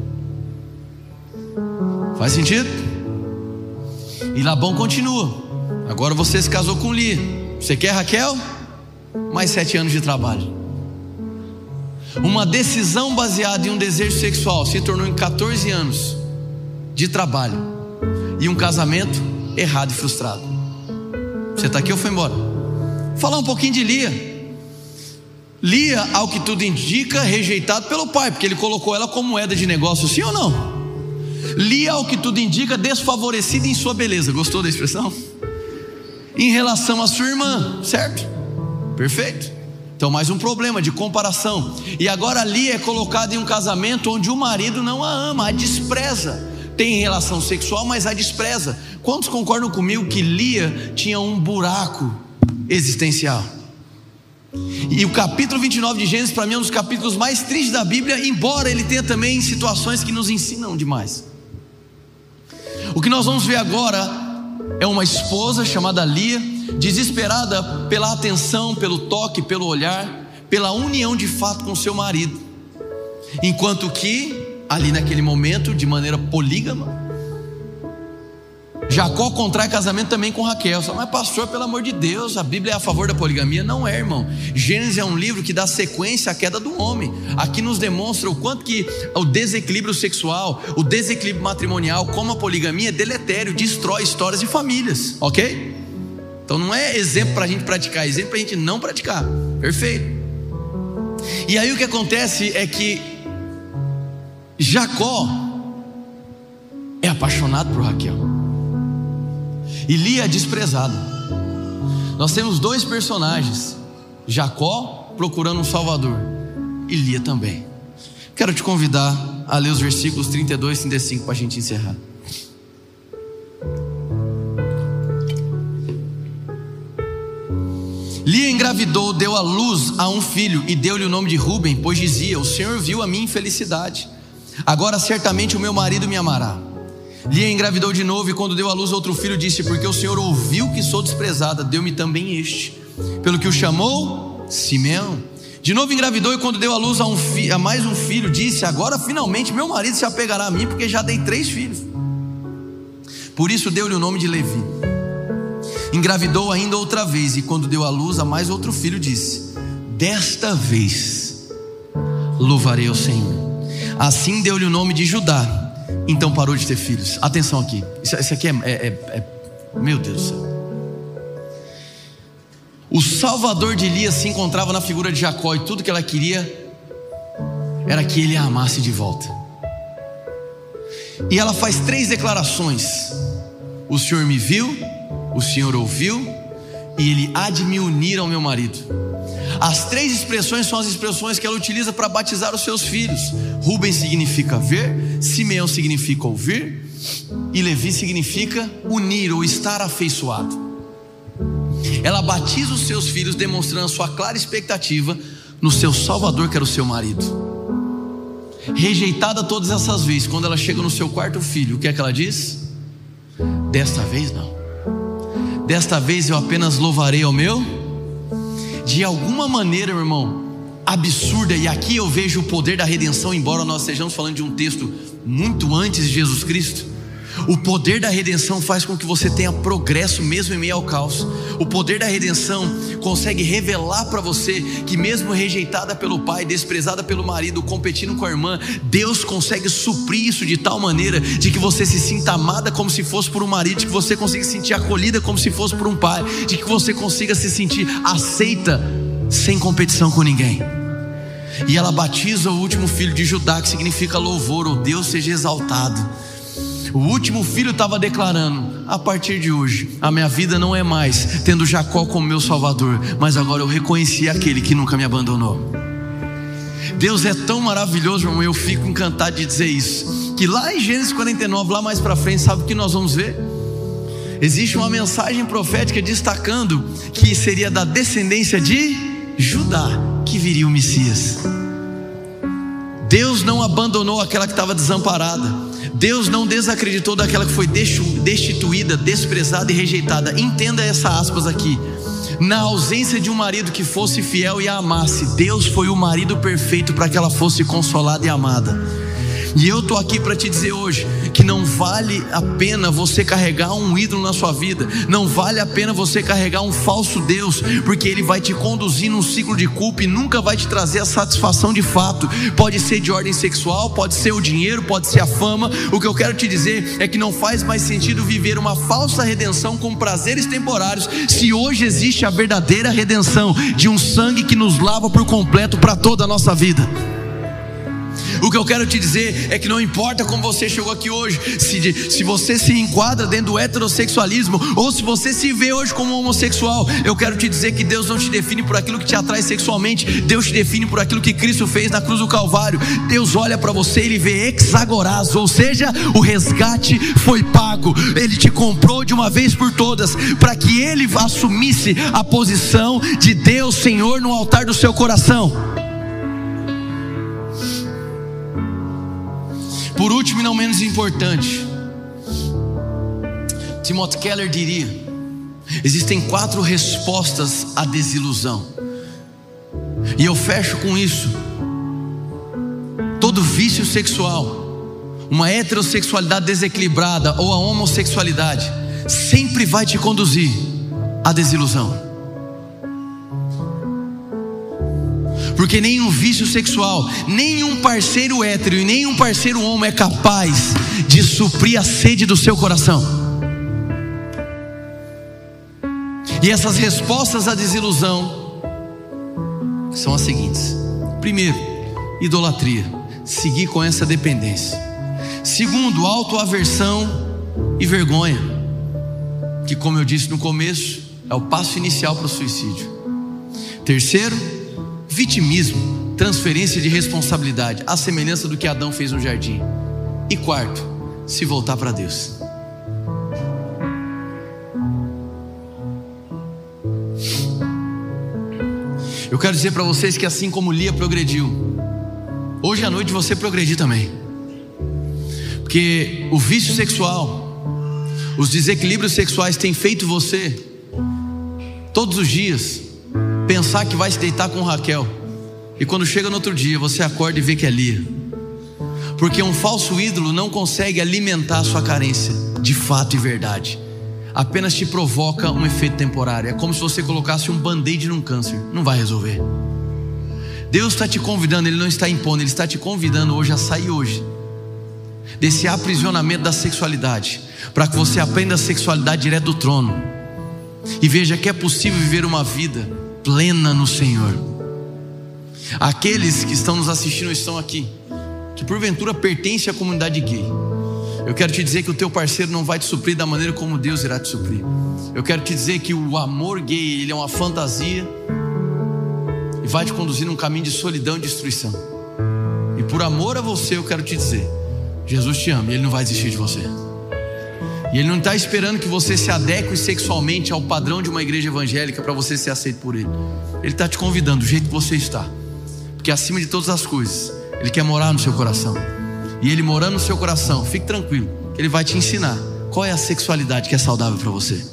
Faz sentido? E Labão continua. Agora você se casou com Lia. Você quer Raquel? Mais sete anos de trabalho. Uma decisão baseada em um desejo sexual se tornou em 14 anos de trabalho e um casamento errado e frustrado. Você está aqui ou foi embora? Falar um pouquinho de Lia. Lia, ao que tudo indica, rejeitado pelo pai, porque ele colocou ela como moeda de negócio, sim ou não? Lia, ao que tudo indica, desfavorecida em sua beleza. Gostou da expressão? Em relação à sua irmã, certo? Perfeito. Então, mais um problema de comparação. E agora Lia é colocada em um casamento onde o marido não a ama, a despreza tem relação sexual, mas a despreza. Quantos concordam comigo que Lia tinha um buraco existencial? E o capítulo 29 de Gênesis, para mim, é um dos capítulos mais tristes da Bíblia, embora ele tenha também situações que nos ensinam demais. O que nós vamos ver agora é uma esposa chamada Lia, desesperada pela atenção, pelo toque, pelo olhar, pela união de fato com seu marido. Enquanto que ali naquele momento, de maneira polígama. Jacó contrai casamento também com Raquel. Mas, pastor, pelo amor de Deus, a Bíblia é a favor da poligamia? Não é, irmão. Gênesis é um livro que dá sequência à queda do homem. Aqui nos demonstra o quanto que o desequilíbrio sexual, o desequilíbrio matrimonial, como a poligamia é deletério, destrói histórias de famílias, ok? Então não é exemplo para a gente praticar, é exemplo para a gente não praticar. Perfeito. E aí o que acontece é que Jacó é apaixonado por Raquel. E Lia é desprezada. Nós temos dois personagens: Jacó procurando um Salvador e Lia também. Quero te convidar a ler os versículos 32 e 35 para a gente encerrar. Lia engravidou, deu à luz a um filho e deu-lhe o nome de Ruben, pois dizia: O Senhor viu a minha infelicidade Agora certamente o meu marido me amará. Lia engravidou de novo e quando deu à luz outro filho disse: Porque o Senhor ouviu que sou desprezada, deu-me também este. Pelo que o chamou Simeão. De novo engravidou e quando deu à luz a, um a mais um filho disse: Agora finalmente meu marido se apegará a mim, porque já dei três filhos. Por isso deu-lhe o nome de Levi. Engravidou ainda outra vez e quando deu à luz a mais outro filho disse: Desta vez louvarei ao Senhor. Assim deu-lhe o nome de Judá. Então parou de ter filhos. Atenção aqui. Isso, isso aqui é, é, é, é, Meu Deus do céu. O Salvador de Elias se encontrava na figura de Jacó e tudo que ela queria era que ele a amasse de volta. E ela faz três declarações: O Senhor me viu, o Senhor ouviu, e ele há de me unir ao meu marido. As três expressões são as expressões que ela utiliza para batizar os seus filhos. Rubem significa ver, Simeão significa ouvir, e Levi significa unir ou estar afeiçoado. Ela batiza os seus filhos, demonstrando a sua clara expectativa no seu Salvador, que era o seu marido. Rejeitada todas essas vezes, quando ela chega no seu quarto filho, o que é que ela diz? Desta vez não. Desta vez eu apenas louvarei ao meu de alguma maneira, meu irmão, absurda, e aqui eu vejo o poder da redenção, embora nós estejamos falando de um texto muito antes de Jesus Cristo. O poder da redenção faz com que você tenha progresso mesmo em meio ao caos. O poder da redenção consegue revelar para você que, mesmo rejeitada pelo pai, desprezada pelo marido, competindo com a irmã, Deus consegue suprir isso de tal maneira de que você se sinta amada como se fosse por um marido, de que você consiga se sentir acolhida como se fosse por um pai, de que você consiga se sentir aceita sem competição com ninguém. E ela batiza o último filho de Judá, que significa louvor, ou Deus seja exaltado. O último filho estava declarando: a partir de hoje, a minha vida não é mais tendo Jacó como meu salvador, mas agora eu reconheci aquele que nunca me abandonou. Deus é tão maravilhoso, irmão, eu fico encantado de dizer isso. Que lá em Gênesis 49, lá mais para frente, sabe o que nós vamos ver? Existe uma mensagem profética destacando que seria da descendência de Judá que viria o Messias. Deus não abandonou aquela que estava desamparada. Deus não desacreditou daquela que foi destituída, desprezada e rejeitada. Entenda essa aspas aqui. Na ausência de um marido que fosse fiel e a amasse, Deus foi o marido perfeito para que ela fosse consolada e amada. E eu tô aqui para te dizer hoje que não vale a pena você carregar um ídolo na sua vida, não vale a pena você carregar um falso Deus, porque ele vai te conduzir num ciclo de culpa e nunca vai te trazer a satisfação de fato. Pode ser de ordem sexual, pode ser o dinheiro, pode ser a fama. O que eu quero te dizer é que não faz mais sentido viver uma falsa redenção com prazeres temporários, se hoje existe a verdadeira redenção de um sangue que nos lava por completo para toda a nossa vida. O que eu quero te dizer é que não importa como você chegou aqui hoje, se, se você se enquadra dentro do heterossexualismo ou se você se vê hoje como homossexual, eu quero te dizer que Deus não te define por aquilo que te atrai sexualmente, Deus te define por aquilo que Cristo fez na cruz do Calvário. Deus olha para você e ele vê hexagoras, ou seja, o resgate foi pago. Ele te comprou de uma vez por todas para que ele assumisse a posição de Deus Senhor no altar do seu coração. Por último e não menos importante, Timothy Keller diria: existem quatro respostas à desilusão. E eu fecho com isso. Todo vício sexual, uma heterossexualidade desequilibrada ou a homossexualidade, sempre vai te conduzir à desilusão. Porque nenhum vício sexual, nenhum parceiro hétero e nenhum parceiro homem é capaz de suprir a sede do seu coração. E essas respostas à desilusão são as seguintes: primeiro, idolatria, seguir com essa dependência. Segundo, autoaversão e vergonha, que, como eu disse no começo, é o passo inicial para o suicídio. Terceiro, Vitimismo, transferência de responsabilidade, a semelhança do que Adão fez no jardim. E quarto, se voltar para Deus. Eu quero dizer para vocês que assim como Lia progrediu, hoje à noite você progredir também. Porque o vício sexual, os desequilíbrios sexuais têm feito você todos os dias pensar que vai se deitar com Raquel, e quando chega no outro dia você acorda e vê que é Lia, porque um falso ídolo não consegue alimentar a sua carência de fato e verdade, apenas te provoca um efeito temporário. É como se você colocasse um band-aid num câncer, não vai resolver. Deus está te convidando, Ele não está impondo, Ele está te convidando hoje a sair hoje desse aprisionamento da sexualidade, para que você aprenda a sexualidade direto do trono. E veja que é possível viver uma vida plena no Senhor. Aqueles que estão nos assistindo estão aqui, que porventura pertencem à comunidade gay. Eu quero te dizer que o teu parceiro não vai te suprir da maneira como Deus irá te suprir. Eu quero te dizer que o amor gay, ele é uma fantasia e vai te conduzir num caminho de solidão e destruição. E por amor a você, eu quero te dizer, Jesus te ama e ele não vai desistir de você. E Ele não está esperando que você se adeque sexualmente ao padrão de uma igreja evangélica para você ser aceito por Ele. Ele está te convidando do jeito que você está. Porque acima de todas as coisas, Ele quer morar no seu coração. E Ele morando no seu coração, fique tranquilo, que Ele vai te ensinar qual é a sexualidade que é saudável para você.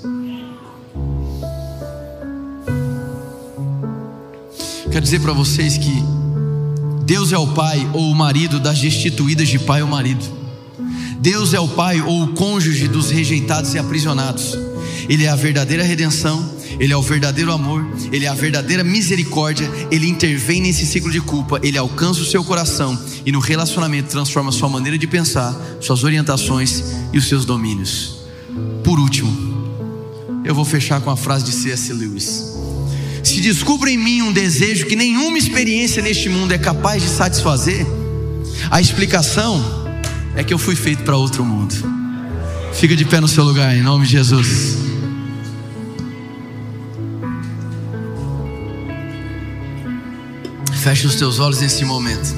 Quero dizer para vocês que Deus é o pai ou o marido das destituídas de pai ou marido. Deus é o pai ou o cônjuge dos rejeitados e aprisionados. Ele é a verdadeira redenção, ele é o verdadeiro amor, ele é a verdadeira misericórdia, ele intervém nesse ciclo de culpa, ele alcança o seu coração e no relacionamento transforma sua maneira de pensar, suas orientações e os seus domínios. Por último, eu vou fechar com a frase de C.S. Lewis. Se descubra em mim um desejo que nenhuma experiência neste mundo é capaz de satisfazer, a explicação é que eu fui feito para outro mundo. Fica de pé no seu lugar, em nome de Jesus. Feche os teus olhos nesse momento.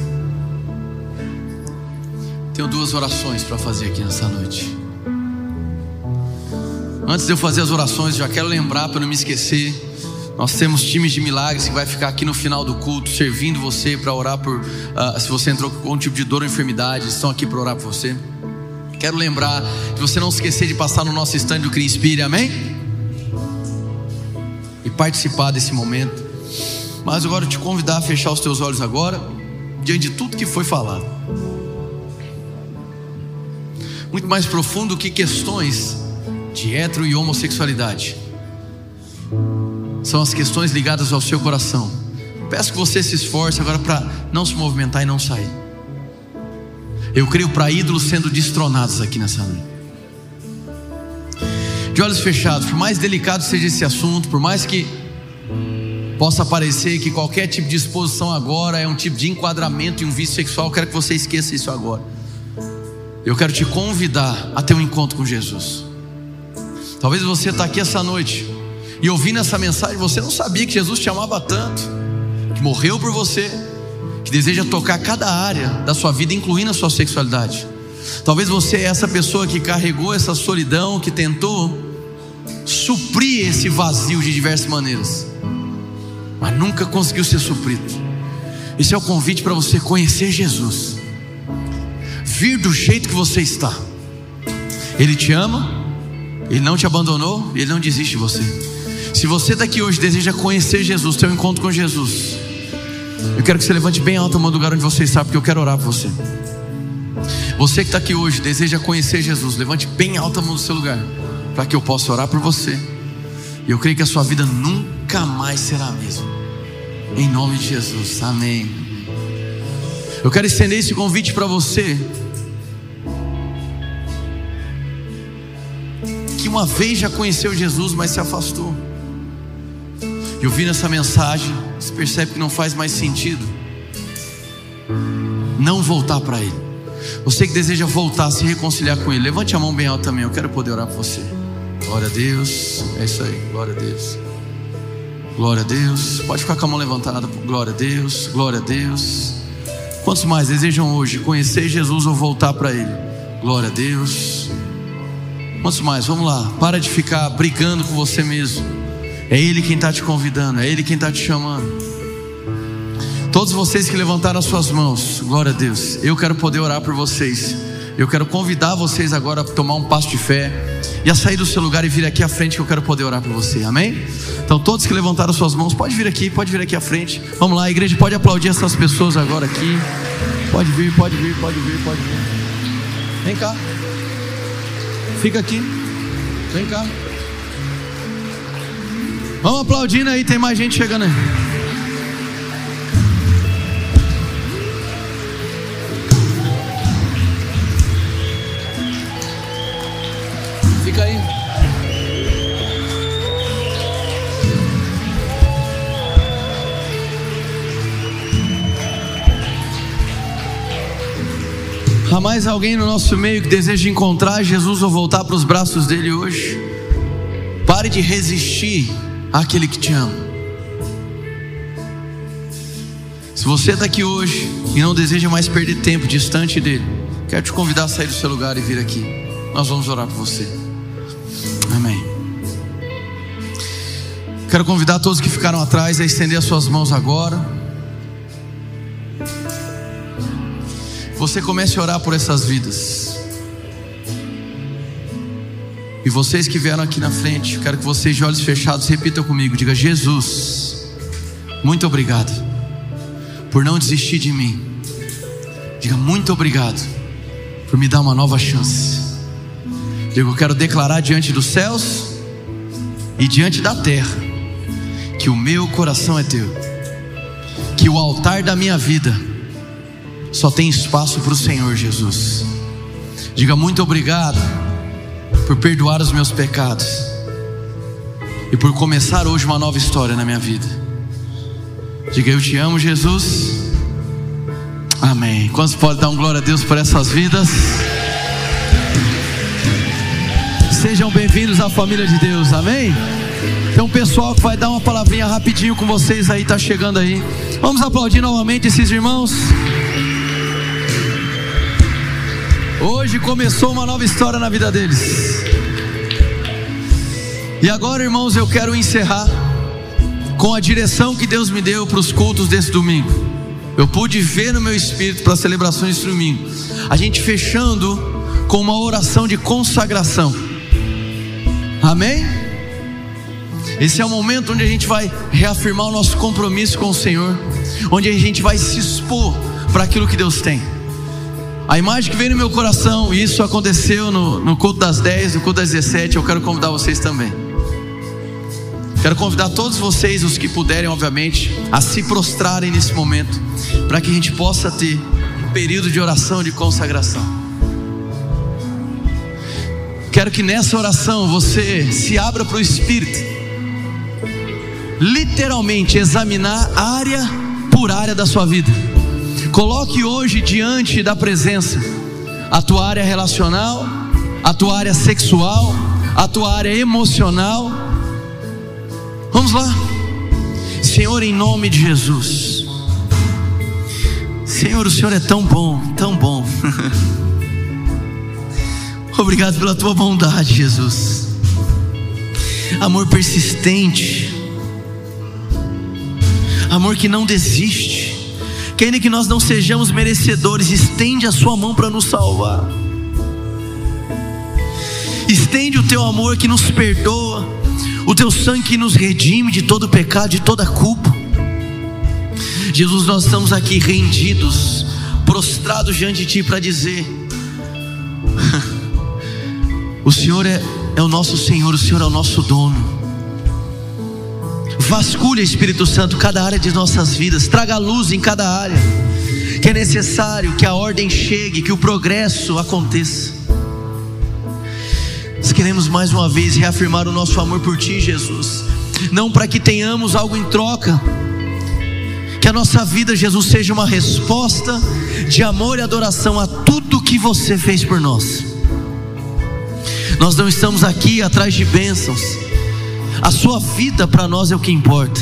Tenho duas orações para fazer aqui nessa noite. Antes de eu fazer as orações, já quero lembrar para não me esquecer. Nós temos times de milagres que vai ficar aqui no final do culto, servindo você para orar por. Uh, se você entrou com algum tipo de dor ou enfermidade, estão aqui para orar por você. Quero lembrar de você não esquecer de passar no nosso stand do Crispire, amém? E participar desse momento. Mas agora eu te convidar a fechar os teus olhos agora, diante de tudo que foi falado. Muito mais profundo que questões de hetero e homossexualidade. São as questões ligadas ao seu coração. Peço que você se esforce agora para não se movimentar e não sair. Eu creio para ídolos sendo destronados aqui nessa noite. De olhos fechados, por mais delicado seja esse assunto, por mais que possa parecer que qualquer tipo de exposição agora é um tipo de enquadramento e um vício sexual, quero que você esqueça isso agora. Eu quero te convidar a ter um encontro com Jesus. Talvez você está aqui essa noite e ouvindo essa mensagem, você não sabia que Jesus te amava tanto, que morreu por você, que deseja tocar cada área da sua vida, incluindo a sua sexualidade. Talvez você é essa pessoa que carregou essa solidão, que tentou suprir esse vazio de diversas maneiras mas nunca conseguiu ser suprido. Esse é o convite para você conhecer Jesus, vir do jeito que você está. Ele te ama, ele não te abandonou, ele não desiste de você. Se você daqui hoje deseja conhecer Jesus, ter um encontro com Jesus, eu quero que você levante bem alto a mão do lugar onde você está, porque eu quero orar por você. Você que está aqui hoje, deseja conhecer Jesus, levante bem alto a mão do seu lugar, para que eu possa orar por você. E eu creio que a sua vida nunca mais será a mesma. Em nome de Jesus, amém. Eu quero estender esse convite para você. Que uma vez já conheceu Jesus, mas se afastou. E ouvindo essa mensagem, você percebe que não faz mais sentido não voltar para Ele. Você que deseja voltar, se reconciliar com Ele, levante a mão bem alta também. Eu quero poder orar por você. Glória a Deus. É isso aí. Glória a Deus. Glória a Deus. Pode ficar com a mão levantada. Glória a Deus. Glória a Deus. Quantos mais desejam hoje conhecer Jesus ou voltar para Ele? Glória a Deus. Quantos mais? Vamos lá. Para de ficar brigando com você mesmo. É Ele quem está te convidando. É Ele quem está te chamando. Todos vocês que levantaram as suas mãos, glória a Deus. Eu quero poder orar por vocês. Eu quero convidar vocês agora a tomar um passo de fé e a sair do seu lugar e vir aqui à frente que eu quero poder orar por você. Amém? Então, todos que levantaram suas mãos, pode vir aqui, pode vir aqui à frente. Vamos lá, a igreja pode aplaudir essas pessoas agora aqui. Pode vir, pode vir, pode vir, pode vir. Vem cá. Fica aqui. Vem cá. Vamos aplaudindo aí, tem mais gente chegando aí. Fica aí. Há mais alguém no nosso meio que deseja encontrar Jesus ou voltar para os braços dele hoje? Pare de resistir àquele que te ama. Se você está aqui hoje e não deseja mais perder tempo distante dele, quero te convidar a sair do seu lugar e vir aqui. Nós vamos orar por você. Amém. Quero convidar todos que ficaram atrás a estender as suas mãos agora. Você comece a orar por essas vidas. E vocês que vieram aqui na frente, quero que vocês de olhos fechados repitam comigo: diga, Jesus, muito obrigado por não desistir de mim. Diga muito obrigado por me dar uma nova chance. Digo, eu quero declarar diante dos céus e diante da terra que o meu coração é teu, que o altar da minha vida só tem espaço para o Senhor Jesus. Diga muito obrigado por perdoar os meus pecados e por começar hoje uma nova história na minha vida. Diga eu te amo, Jesus. Amém. Quantos podem dar um glória a Deus por essas vidas? Sejam bem-vindos à família de Deus, amém? Tem um pessoal que vai dar uma palavrinha rapidinho com vocês aí, tá chegando aí. Vamos aplaudir novamente esses irmãos. Hoje começou uma nova história na vida deles. E agora, irmãos, eu quero encerrar com a direção que Deus me deu para os cultos desse domingo. Eu pude ver no meu espírito para as celebrações desse domingo. A gente fechando com uma oração de consagração. Amém? Esse é o momento onde a gente vai reafirmar o nosso compromisso com o Senhor, onde a gente vai se expor para aquilo que Deus tem. A imagem que veio no meu coração, e isso aconteceu no, no culto das 10, no culto das 17, eu quero convidar vocês também. Quero convidar todos vocês, os que puderem, obviamente, a se prostrarem nesse momento, para que a gente possa ter um período de oração, de consagração. Quero que nessa oração você se abra para o Espírito, literalmente examinar área por área da sua vida. Coloque hoje diante da presença a tua área relacional, a tua área sexual, a tua área emocional. Vamos lá. Senhor, em nome de Jesus. Senhor, o Senhor é tão bom, tão bom. *laughs* Obrigado pela tua bondade, Jesus. Amor persistente. Amor que não desiste que ainda que nós não sejamos merecedores, estende a sua mão para nos salvar. Estende o teu amor que nos perdoa, o teu sangue que nos redime de todo pecado, de toda culpa. Jesus, nós estamos aqui rendidos, prostrados diante de Ti para dizer: *laughs* O Senhor é, é o nosso Senhor, o Senhor é o nosso dono. Vasculha, Espírito Santo, cada área de nossas vidas, traga luz em cada área, que é necessário que a ordem chegue, que o progresso aconteça. Nós queremos mais uma vez reafirmar o nosso amor por Ti, Jesus, não para que tenhamos algo em troca, que a nossa vida, Jesus, seja uma resposta de amor e adoração a tudo que você fez por nós. Nós não estamos aqui atrás de bênçãos, a sua vida para nós é o que importa.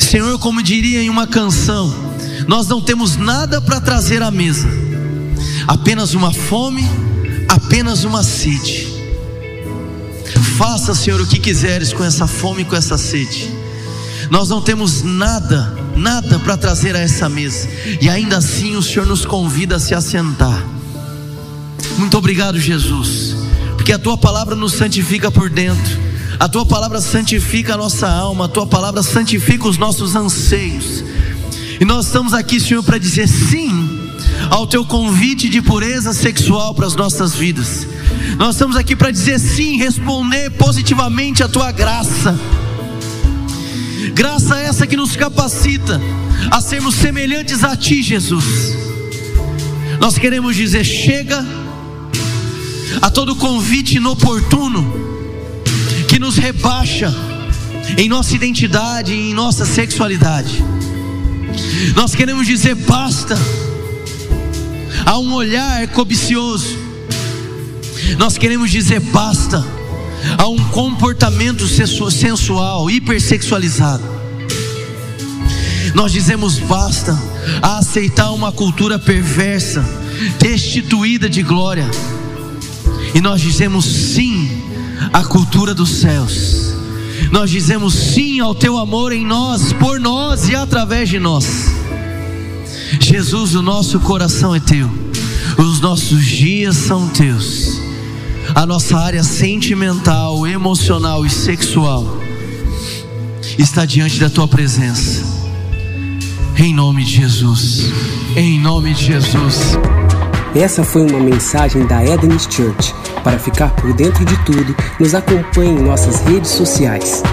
Senhor, como diria em uma canção, nós não temos nada para trazer à mesa, apenas uma fome, apenas uma sede. Faça, Senhor, o que quiseres com essa fome e com essa sede. Nós não temos nada, nada para trazer a essa mesa, e ainda assim o Senhor nos convida a se assentar. Muito obrigado, Jesus, porque a tua palavra nos santifica por dentro a tua palavra santifica a nossa alma, a tua palavra santifica os nossos anseios. E nós estamos aqui, Senhor, para dizer sim ao teu convite de pureza sexual para as nossas vidas. Nós estamos aqui para dizer sim, responder positivamente a tua graça. Graça essa que nos capacita a sermos semelhantes a ti, Jesus. Nós queremos dizer chega a todo convite inoportuno que nos rebaixa em nossa identidade em nossa sexualidade. Nós queremos dizer basta a um olhar cobicioso. Nós queremos dizer basta a um comportamento sensual, hipersexualizado. Nós dizemos basta a aceitar uma cultura perversa, destituída de glória. E nós dizemos sim a cultura dos céus. Nós dizemos sim ao teu amor em nós, por nós e através de nós. Jesus, o nosso coração é teu, os nossos dias são teus, a nossa área sentimental, emocional e sexual está diante da tua presença. Em nome de Jesus, em nome de Jesus. Essa foi uma mensagem da Eden's Church. Para ficar por dentro de tudo, nos acompanhe em nossas redes sociais.